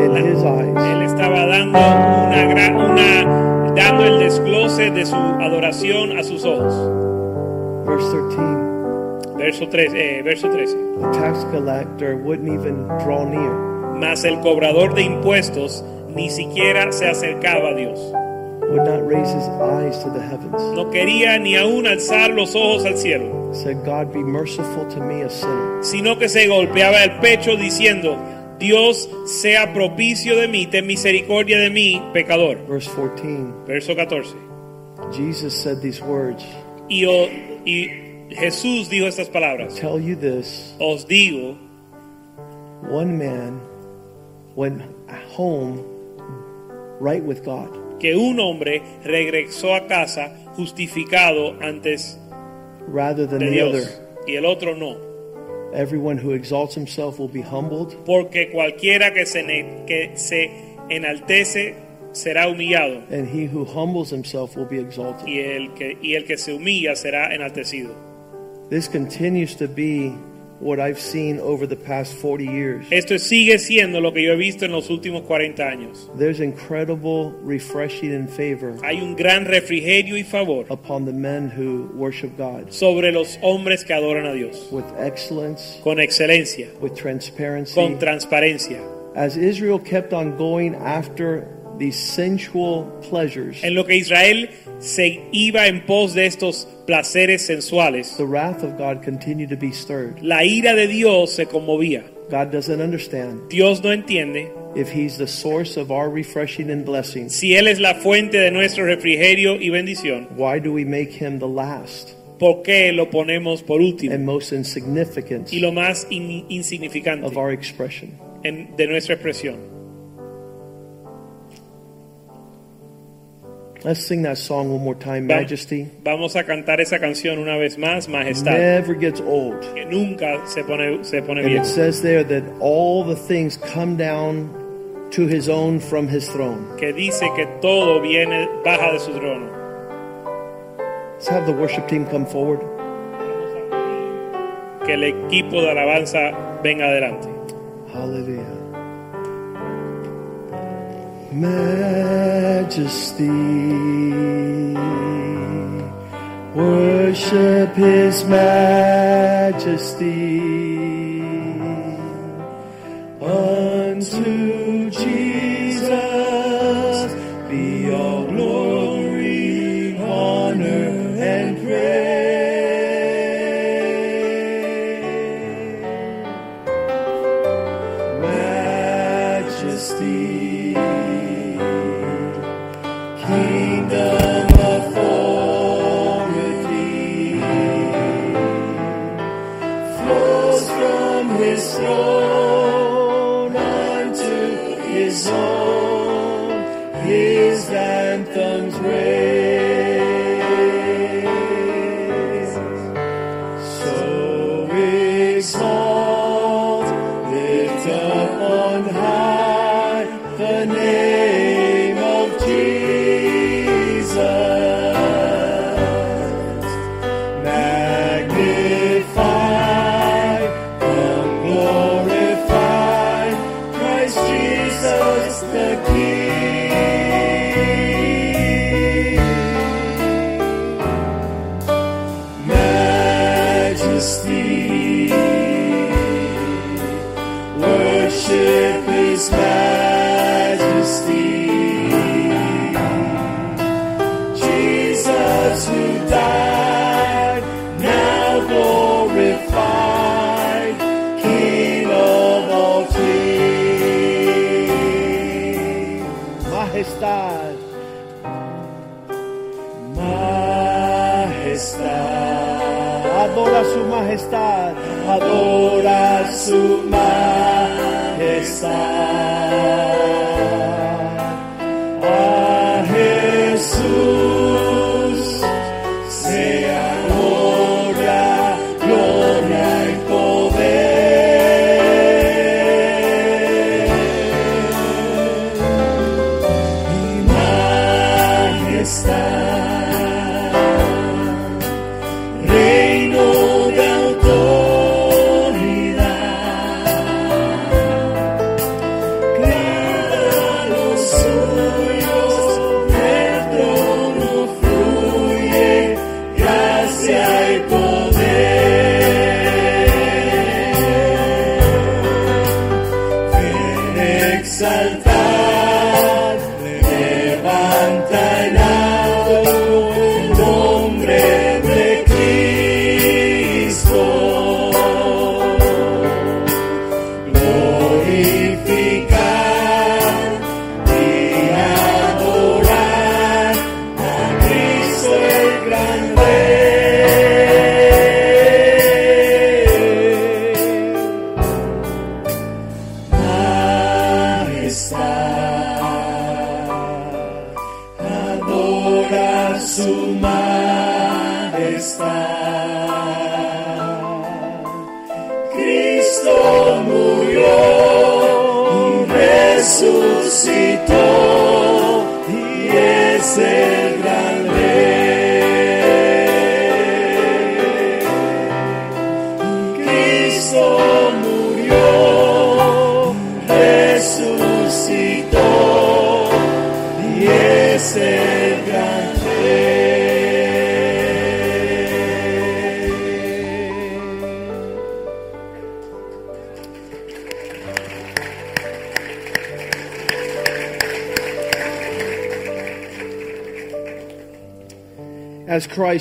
[SPEAKER 2] in his eyes.
[SPEAKER 1] Él estaba dando una, gra- una dando el desglose de su adoración a sus ojos.
[SPEAKER 2] Verse 13.
[SPEAKER 1] Verso 3, eh, verso 13.
[SPEAKER 2] The tax collector wouldn't even draw near.
[SPEAKER 1] Mas el cobrador de impuestos ni siquiera se acercaba a Dios.
[SPEAKER 2] would not raise his eyes to the heavens.
[SPEAKER 1] No quería ni aún alzar los ojos al cielo,
[SPEAKER 2] Said, God, be merciful to me, a sinner.
[SPEAKER 1] sino que se golpeaba el pecho diciendo, Dios sea propicio de mí, ten misericordia de mí, pecador.
[SPEAKER 2] Verse 14.
[SPEAKER 1] Verso 14.
[SPEAKER 2] Jesus said these words
[SPEAKER 1] Y, o- y Jesús dijo estas palabras.
[SPEAKER 2] tell you this
[SPEAKER 1] Os digo,
[SPEAKER 2] one man went home right with God.
[SPEAKER 1] que un hombre regresó a casa justificado antes
[SPEAKER 2] rather than
[SPEAKER 1] de
[SPEAKER 2] the
[SPEAKER 1] Dios
[SPEAKER 2] other.
[SPEAKER 1] y el otro no.
[SPEAKER 2] Everyone who exalts himself will be humbled,
[SPEAKER 1] Porque cualquiera que se, que se enaltece será humillado
[SPEAKER 2] and he who humbles himself will be exalted.
[SPEAKER 1] y el, que, y el que se humilla será enaltecido.
[SPEAKER 2] This continues to be what I've seen over the past 40 years.
[SPEAKER 1] Esto sigue siendo lo que yo he visto en los últimos 40 años.
[SPEAKER 2] There's incredible refreshing and favor
[SPEAKER 1] Hay un gran refrigerio y favor
[SPEAKER 2] upon the men who worship God
[SPEAKER 1] sobre los hombres que adoran a Dios
[SPEAKER 2] with excellence,
[SPEAKER 1] con excelencia,
[SPEAKER 2] with transparency.
[SPEAKER 1] con transparencia.
[SPEAKER 2] As Israel kept on going after these sensual pleasures,
[SPEAKER 1] En lo que Israel se iba en pos de estos placeres sensuales,
[SPEAKER 2] the wrath of God continued to be stirred.
[SPEAKER 1] la ira de Dios se conmovía.
[SPEAKER 2] God doesn't understand
[SPEAKER 1] Dios no entiende
[SPEAKER 2] if He's the source of our refreshing and blessings.
[SPEAKER 1] si Él es la fuente de nuestro refrigerio y bendición.
[SPEAKER 2] Why do we make Him the last
[SPEAKER 1] ¿Por qué lo ponemos por último
[SPEAKER 2] and most insignificant
[SPEAKER 1] y lo más in- insignificante
[SPEAKER 2] of our expression?
[SPEAKER 1] en- de nuestra expresión?
[SPEAKER 2] Let's sing that song one more time,
[SPEAKER 1] Va-
[SPEAKER 2] Majesty.
[SPEAKER 1] Vamos a cantar esa canción una vez más, Majestad,
[SPEAKER 2] Never gets old.
[SPEAKER 1] que nunca se pone, se pone
[SPEAKER 2] And
[SPEAKER 1] bien.
[SPEAKER 2] it says there that all the things come down to His own from His throne.
[SPEAKER 1] Que dice que todo viene, baja de su trono.
[SPEAKER 2] Let's have the worship team come forward.
[SPEAKER 1] Que el equipo de alabanza venga adelante.
[SPEAKER 2] Hallelujah. Majesty, worship His majesty.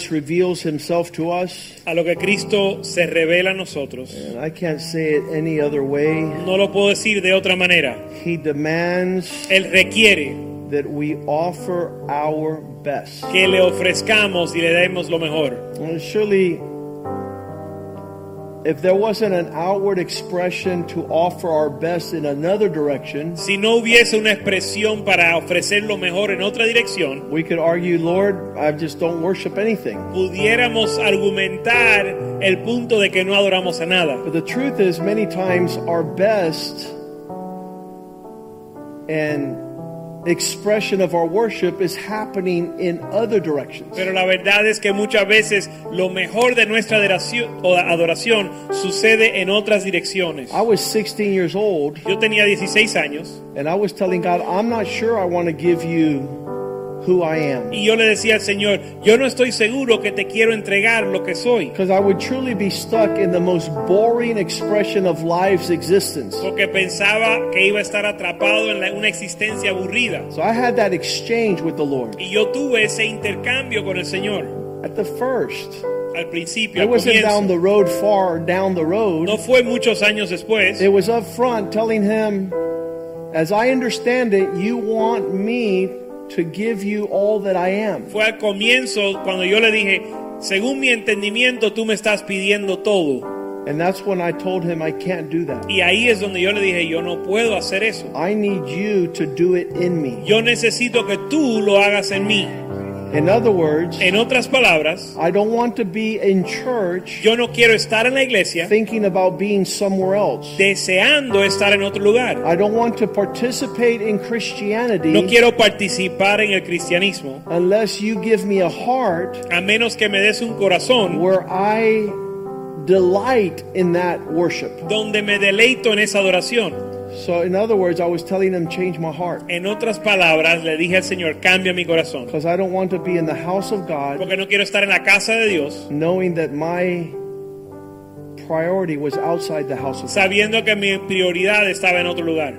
[SPEAKER 2] Christ reveals himself to us,
[SPEAKER 1] A lo que Cristo se revela a nosotros.
[SPEAKER 2] and I can't say it any other way,
[SPEAKER 1] No lo puedo decir de otra manera.
[SPEAKER 2] he demands
[SPEAKER 1] Él requiere
[SPEAKER 2] that we offer our best.
[SPEAKER 1] que le ofrezcamos y le demos lo mejor.
[SPEAKER 2] Well, surely, if there wasn't an outward expression to offer our best in another direction,
[SPEAKER 1] Si no hubiese una expresión para ofrecer lo mejor en otra dirección,
[SPEAKER 2] we could argue, Lord, I just don't worship anything.
[SPEAKER 1] pudiéramos argumentar el punto de que no adoramos a nada.
[SPEAKER 2] But the truth is, many times our best and expression of our worship is happening in other directions.
[SPEAKER 1] Pero la verdad es que muchas veces lo mejor de nuestra adoración, o adoración sucede en otras direcciones.
[SPEAKER 2] I was 16 years old,
[SPEAKER 1] Yo tenía 16 años
[SPEAKER 2] and I was telling God, I'm not sure I want to give you who I am.
[SPEAKER 1] y yo le decía al Señor, yo no estoy seguro que te quiero entregar lo que soy.
[SPEAKER 2] Because I would truly be stuck in the most boring expression of life's existence.
[SPEAKER 1] Porque pensaba que iba a estar atrapado en la- una existencia aburrida.
[SPEAKER 2] So I had that exchange with the Lord.
[SPEAKER 1] Y yo tuve ese intercambio con el Señor
[SPEAKER 2] At the first,
[SPEAKER 1] al principio,
[SPEAKER 2] it wasn't down the road far down the road.
[SPEAKER 1] No fue muchos años después.
[SPEAKER 2] It was up front telling him, as I understand it, you want me to give you all that I am.
[SPEAKER 1] Fue al comienzo cuando yo le dije, según mi entendimiento, tú me estás pidiendo todo.
[SPEAKER 2] And that's when I told him I can't do that.
[SPEAKER 1] Y ahí es donde yo le dije, yo no puedo hacer eso.
[SPEAKER 2] I need you to do it in me.
[SPEAKER 1] Yo necesito que tú lo hagas en mí.
[SPEAKER 2] In other words,
[SPEAKER 1] En otras palabras,
[SPEAKER 2] I don't want to be in church
[SPEAKER 1] yo no quiero estar en la iglesia
[SPEAKER 2] thinking about being somewhere else.
[SPEAKER 1] deseando estar en otro lugar.
[SPEAKER 2] I don't want to participate in Christianity
[SPEAKER 1] No quiero participar en el cristianismo
[SPEAKER 2] unless you give me a heart
[SPEAKER 1] a menos que me des un corazón
[SPEAKER 2] where I delight in that worship.
[SPEAKER 1] donde me deleito en esa adoración.
[SPEAKER 2] So, in other words, I was telling him, change my heart.
[SPEAKER 1] En otras palabras, le dije al Señor, cambia mi corazón.
[SPEAKER 2] Because I don't want to be in the house of God
[SPEAKER 1] Porque no quiero estar en la casa de Dios
[SPEAKER 2] knowing that my priority was outside the house of God.
[SPEAKER 1] sabiendo que mi prioridad estaba en otro lugar.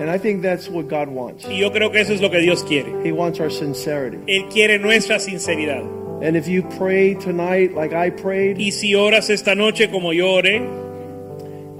[SPEAKER 2] And I think that's what God wants.
[SPEAKER 1] Y yo creo que eso es lo que Dios quiere.
[SPEAKER 2] He wants our sincerity.
[SPEAKER 1] Él quiere nuestra sinceridad.
[SPEAKER 2] And if you pray tonight like I prayed,
[SPEAKER 1] Y si oras esta noche como yo oré,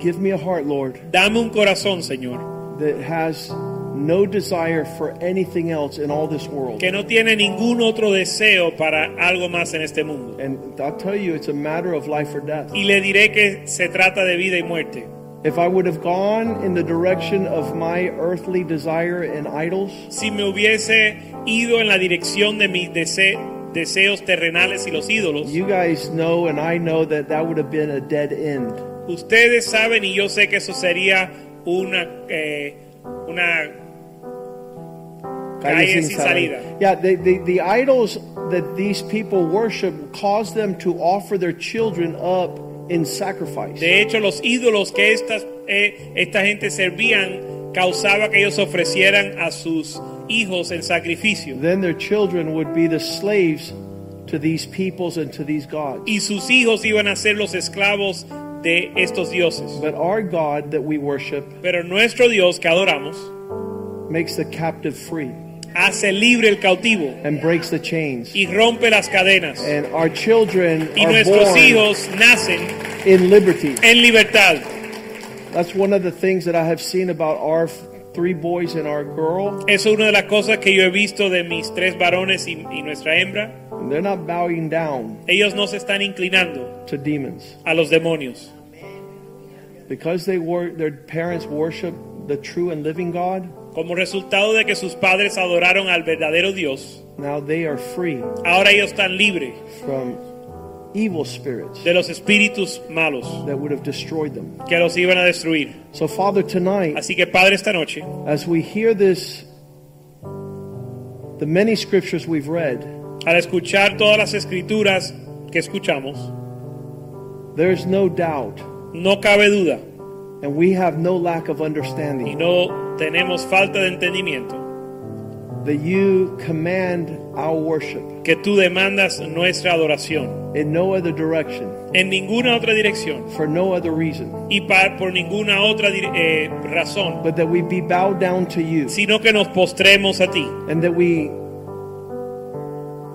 [SPEAKER 2] give me a heart, Lord,
[SPEAKER 1] dame un corazón, Señor,
[SPEAKER 2] that has no desire for anything else in all this world.
[SPEAKER 1] que no tiene ningún otro deseo para algo más en este mundo.
[SPEAKER 2] And I'll tell you, it's a matter of life or death.
[SPEAKER 1] Y le diré que se trata de vida y muerte.
[SPEAKER 2] If I would have gone in the direction of my earthly desire and idols,
[SPEAKER 1] Si me hubiese ido en la dirección de mis dese- deseos terrenales y los ídolos,
[SPEAKER 2] you guys know and I know that that would have been a dead end.
[SPEAKER 1] Ustedes saben y yo sé que eso sería una, eh, una calle sin salida.
[SPEAKER 2] Yeah, the, the, the idols that these people worship cause them to offer their children up in sacrifice.
[SPEAKER 1] De hecho, los ídolos que estas, eh, esta gente servían causaba que ellos ofrecieran a sus hijos en sacrificio.
[SPEAKER 2] then their children would be the slaves to these peoples and to these gods.
[SPEAKER 1] Y sus hijos iban a ser los esclavos de estos dioses.
[SPEAKER 2] But our God that we worship
[SPEAKER 1] Pero nuestro Dios que adoramos
[SPEAKER 2] makes the captive free
[SPEAKER 1] hace libre el cautivo
[SPEAKER 2] and breaks the chains.
[SPEAKER 1] y rompe las cadenas.
[SPEAKER 2] And our children
[SPEAKER 1] Y
[SPEAKER 2] are
[SPEAKER 1] nuestros
[SPEAKER 2] born
[SPEAKER 1] hijos nacen
[SPEAKER 2] in liberty.
[SPEAKER 1] en libertad.
[SPEAKER 2] That's one of the things that I have seen about our three boys and our girl.
[SPEAKER 1] Es una de las cosas que yo he visto de mis tres varones y, y nuestra hembra.
[SPEAKER 2] They're not bowing down
[SPEAKER 1] Ellos no se están inclinando
[SPEAKER 2] to demons
[SPEAKER 1] a los demonios.
[SPEAKER 2] because they were their parents worship the true and living God.
[SPEAKER 1] Como resultado de que sus padres adoraron al verdadero Dios,
[SPEAKER 2] Now they are free
[SPEAKER 1] ahora ellos están libres
[SPEAKER 2] from evil spirits
[SPEAKER 1] de los espíritus malos
[SPEAKER 2] that would have destroyed them.
[SPEAKER 1] que los iban a destruir.
[SPEAKER 2] So, Father, tonight,
[SPEAKER 1] Así que Padre, esta noche,
[SPEAKER 2] as we hear this, the many scriptures we've read,
[SPEAKER 1] al escuchar todas las escrituras que escuchamos,
[SPEAKER 2] there's no doubt,
[SPEAKER 1] no cabe duda
[SPEAKER 2] and we have no lack of
[SPEAKER 1] y
[SPEAKER 2] understanding,
[SPEAKER 1] no tenemos falta de entendimiento
[SPEAKER 2] that you command our worship
[SPEAKER 1] que tú demandas nuestra adoración
[SPEAKER 2] in no other direction,
[SPEAKER 1] en ninguna otra dirección
[SPEAKER 2] for no other reason,
[SPEAKER 1] y pa- por ninguna otra eh, razón,
[SPEAKER 2] but that we be bowed down to you,
[SPEAKER 1] sino que nos postremos a ti.
[SPEAKER 2] and that we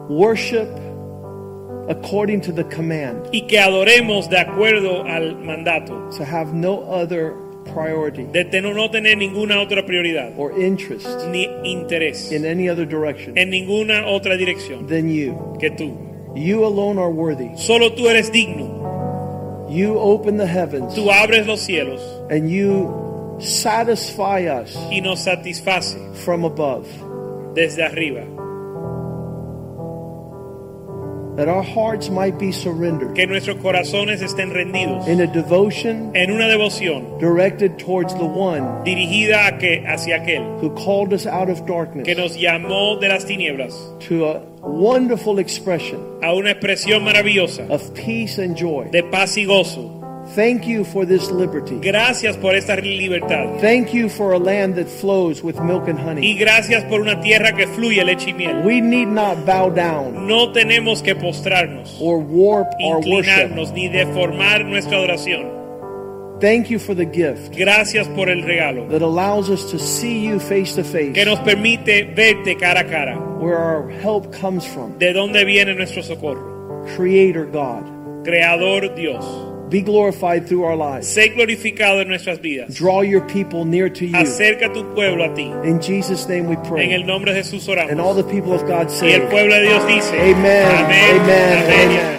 [SPEAKER 2] worship according to the command,
[SPEAKER 1] y que adoremos de acuerdo al mandato.
[SPEAKER 2] to have no other priority
[SPEAKER 1] de no tener ninguna otra prioridad
[SPEAKER 2] or interest
[SPEAKER 1] ni interés
[SPEAKER 2] in any other direction
[SPEAKER 1] en ninguna otra dirección
[SPEAKER 2] than you.
[SPEAKER 1] que tú.
[SPEAKER 2] You alone are worthy.
[SPEAKER 1] Solo tú eres digno.
[SPEAKER 2] You open the heavens
[SPEAKER 1] Tú abres los cielos
[SPEAKER 2] and you satisfy us
[SPEAKER 1] y nos satisface
[SPEAKER 2] from above.
[SPEAKER 1] desde arriba.
[SPEAKER 2] That our hearts might be surrendered
[SPEAKER 1] Que nuestros corazones estén rendidos
[SPEAKER 2] in a devotion
[SPEAKER 1] en una devoción
[SPEAKER 2] directed towards the one
[SPEAKER 1] dirigida a que, hacia aquel
[SPEAKER 2] who called us out of darkness
[SPEAKER 1] que nos llamó de las tinieblas
[SPEAKER 2] to a wonderful expression
[SPEAKER 1] a una expresión maravillosa
[SPEAKER 2] of peace and joy.
[SPEAKER 1] de paz y gozo.
[SPEAKER 2] Thank you for this liberty.
[SPEAKER 1] Gracias por esta libertad
[SPEAKER 2] Thank you for a land that flows with milk and honey.
[SPEAKER 1] y gracias por una tierra que fluye leche y miel.
[SPEAKER 2] We need not bow down
[SPEAKER 1] No tenemos que postrarnos,
[SPEAKER 2] or warp our worship.
[SPEAKER 1] ni deformar nuestra adoración.
[SPEAKER 2] Thank you for the gift
[SPEAKER 1] Gracias por el regalo
[SPEAKER 2] that allows us to see you face to face,
[SPEAKER 1] que nos permite verte cara a cara.
[SPEAKER 2] where our help comes from.
[SPEAKER 1] ¿De dónde viene nuestro socorro?
[SPEAKER 2] Creator God,
[SPEAKER 1] Creador Dios.
[SPEAKER 2] Be glorified through our lives.
[SPEAKER 1] Sé glorificado en nuestras vidas.
[SPEAKER 2] Draw your people near to you.
[SPEAKER 1] Acerca tu pueblo a ti.
[SPEAKER 2] In Jesus' name we pray.
[SPEAKER 1] En el nombre de Jesús oramos.
[SPEAKER 2] And all the people of God say.
[SPEAKER 1] y el pueblo de Dios dice,
[SPEAKER 2] Amen, amen,
[SPEAKER 1] amén.
[SPEAKER 2] amen.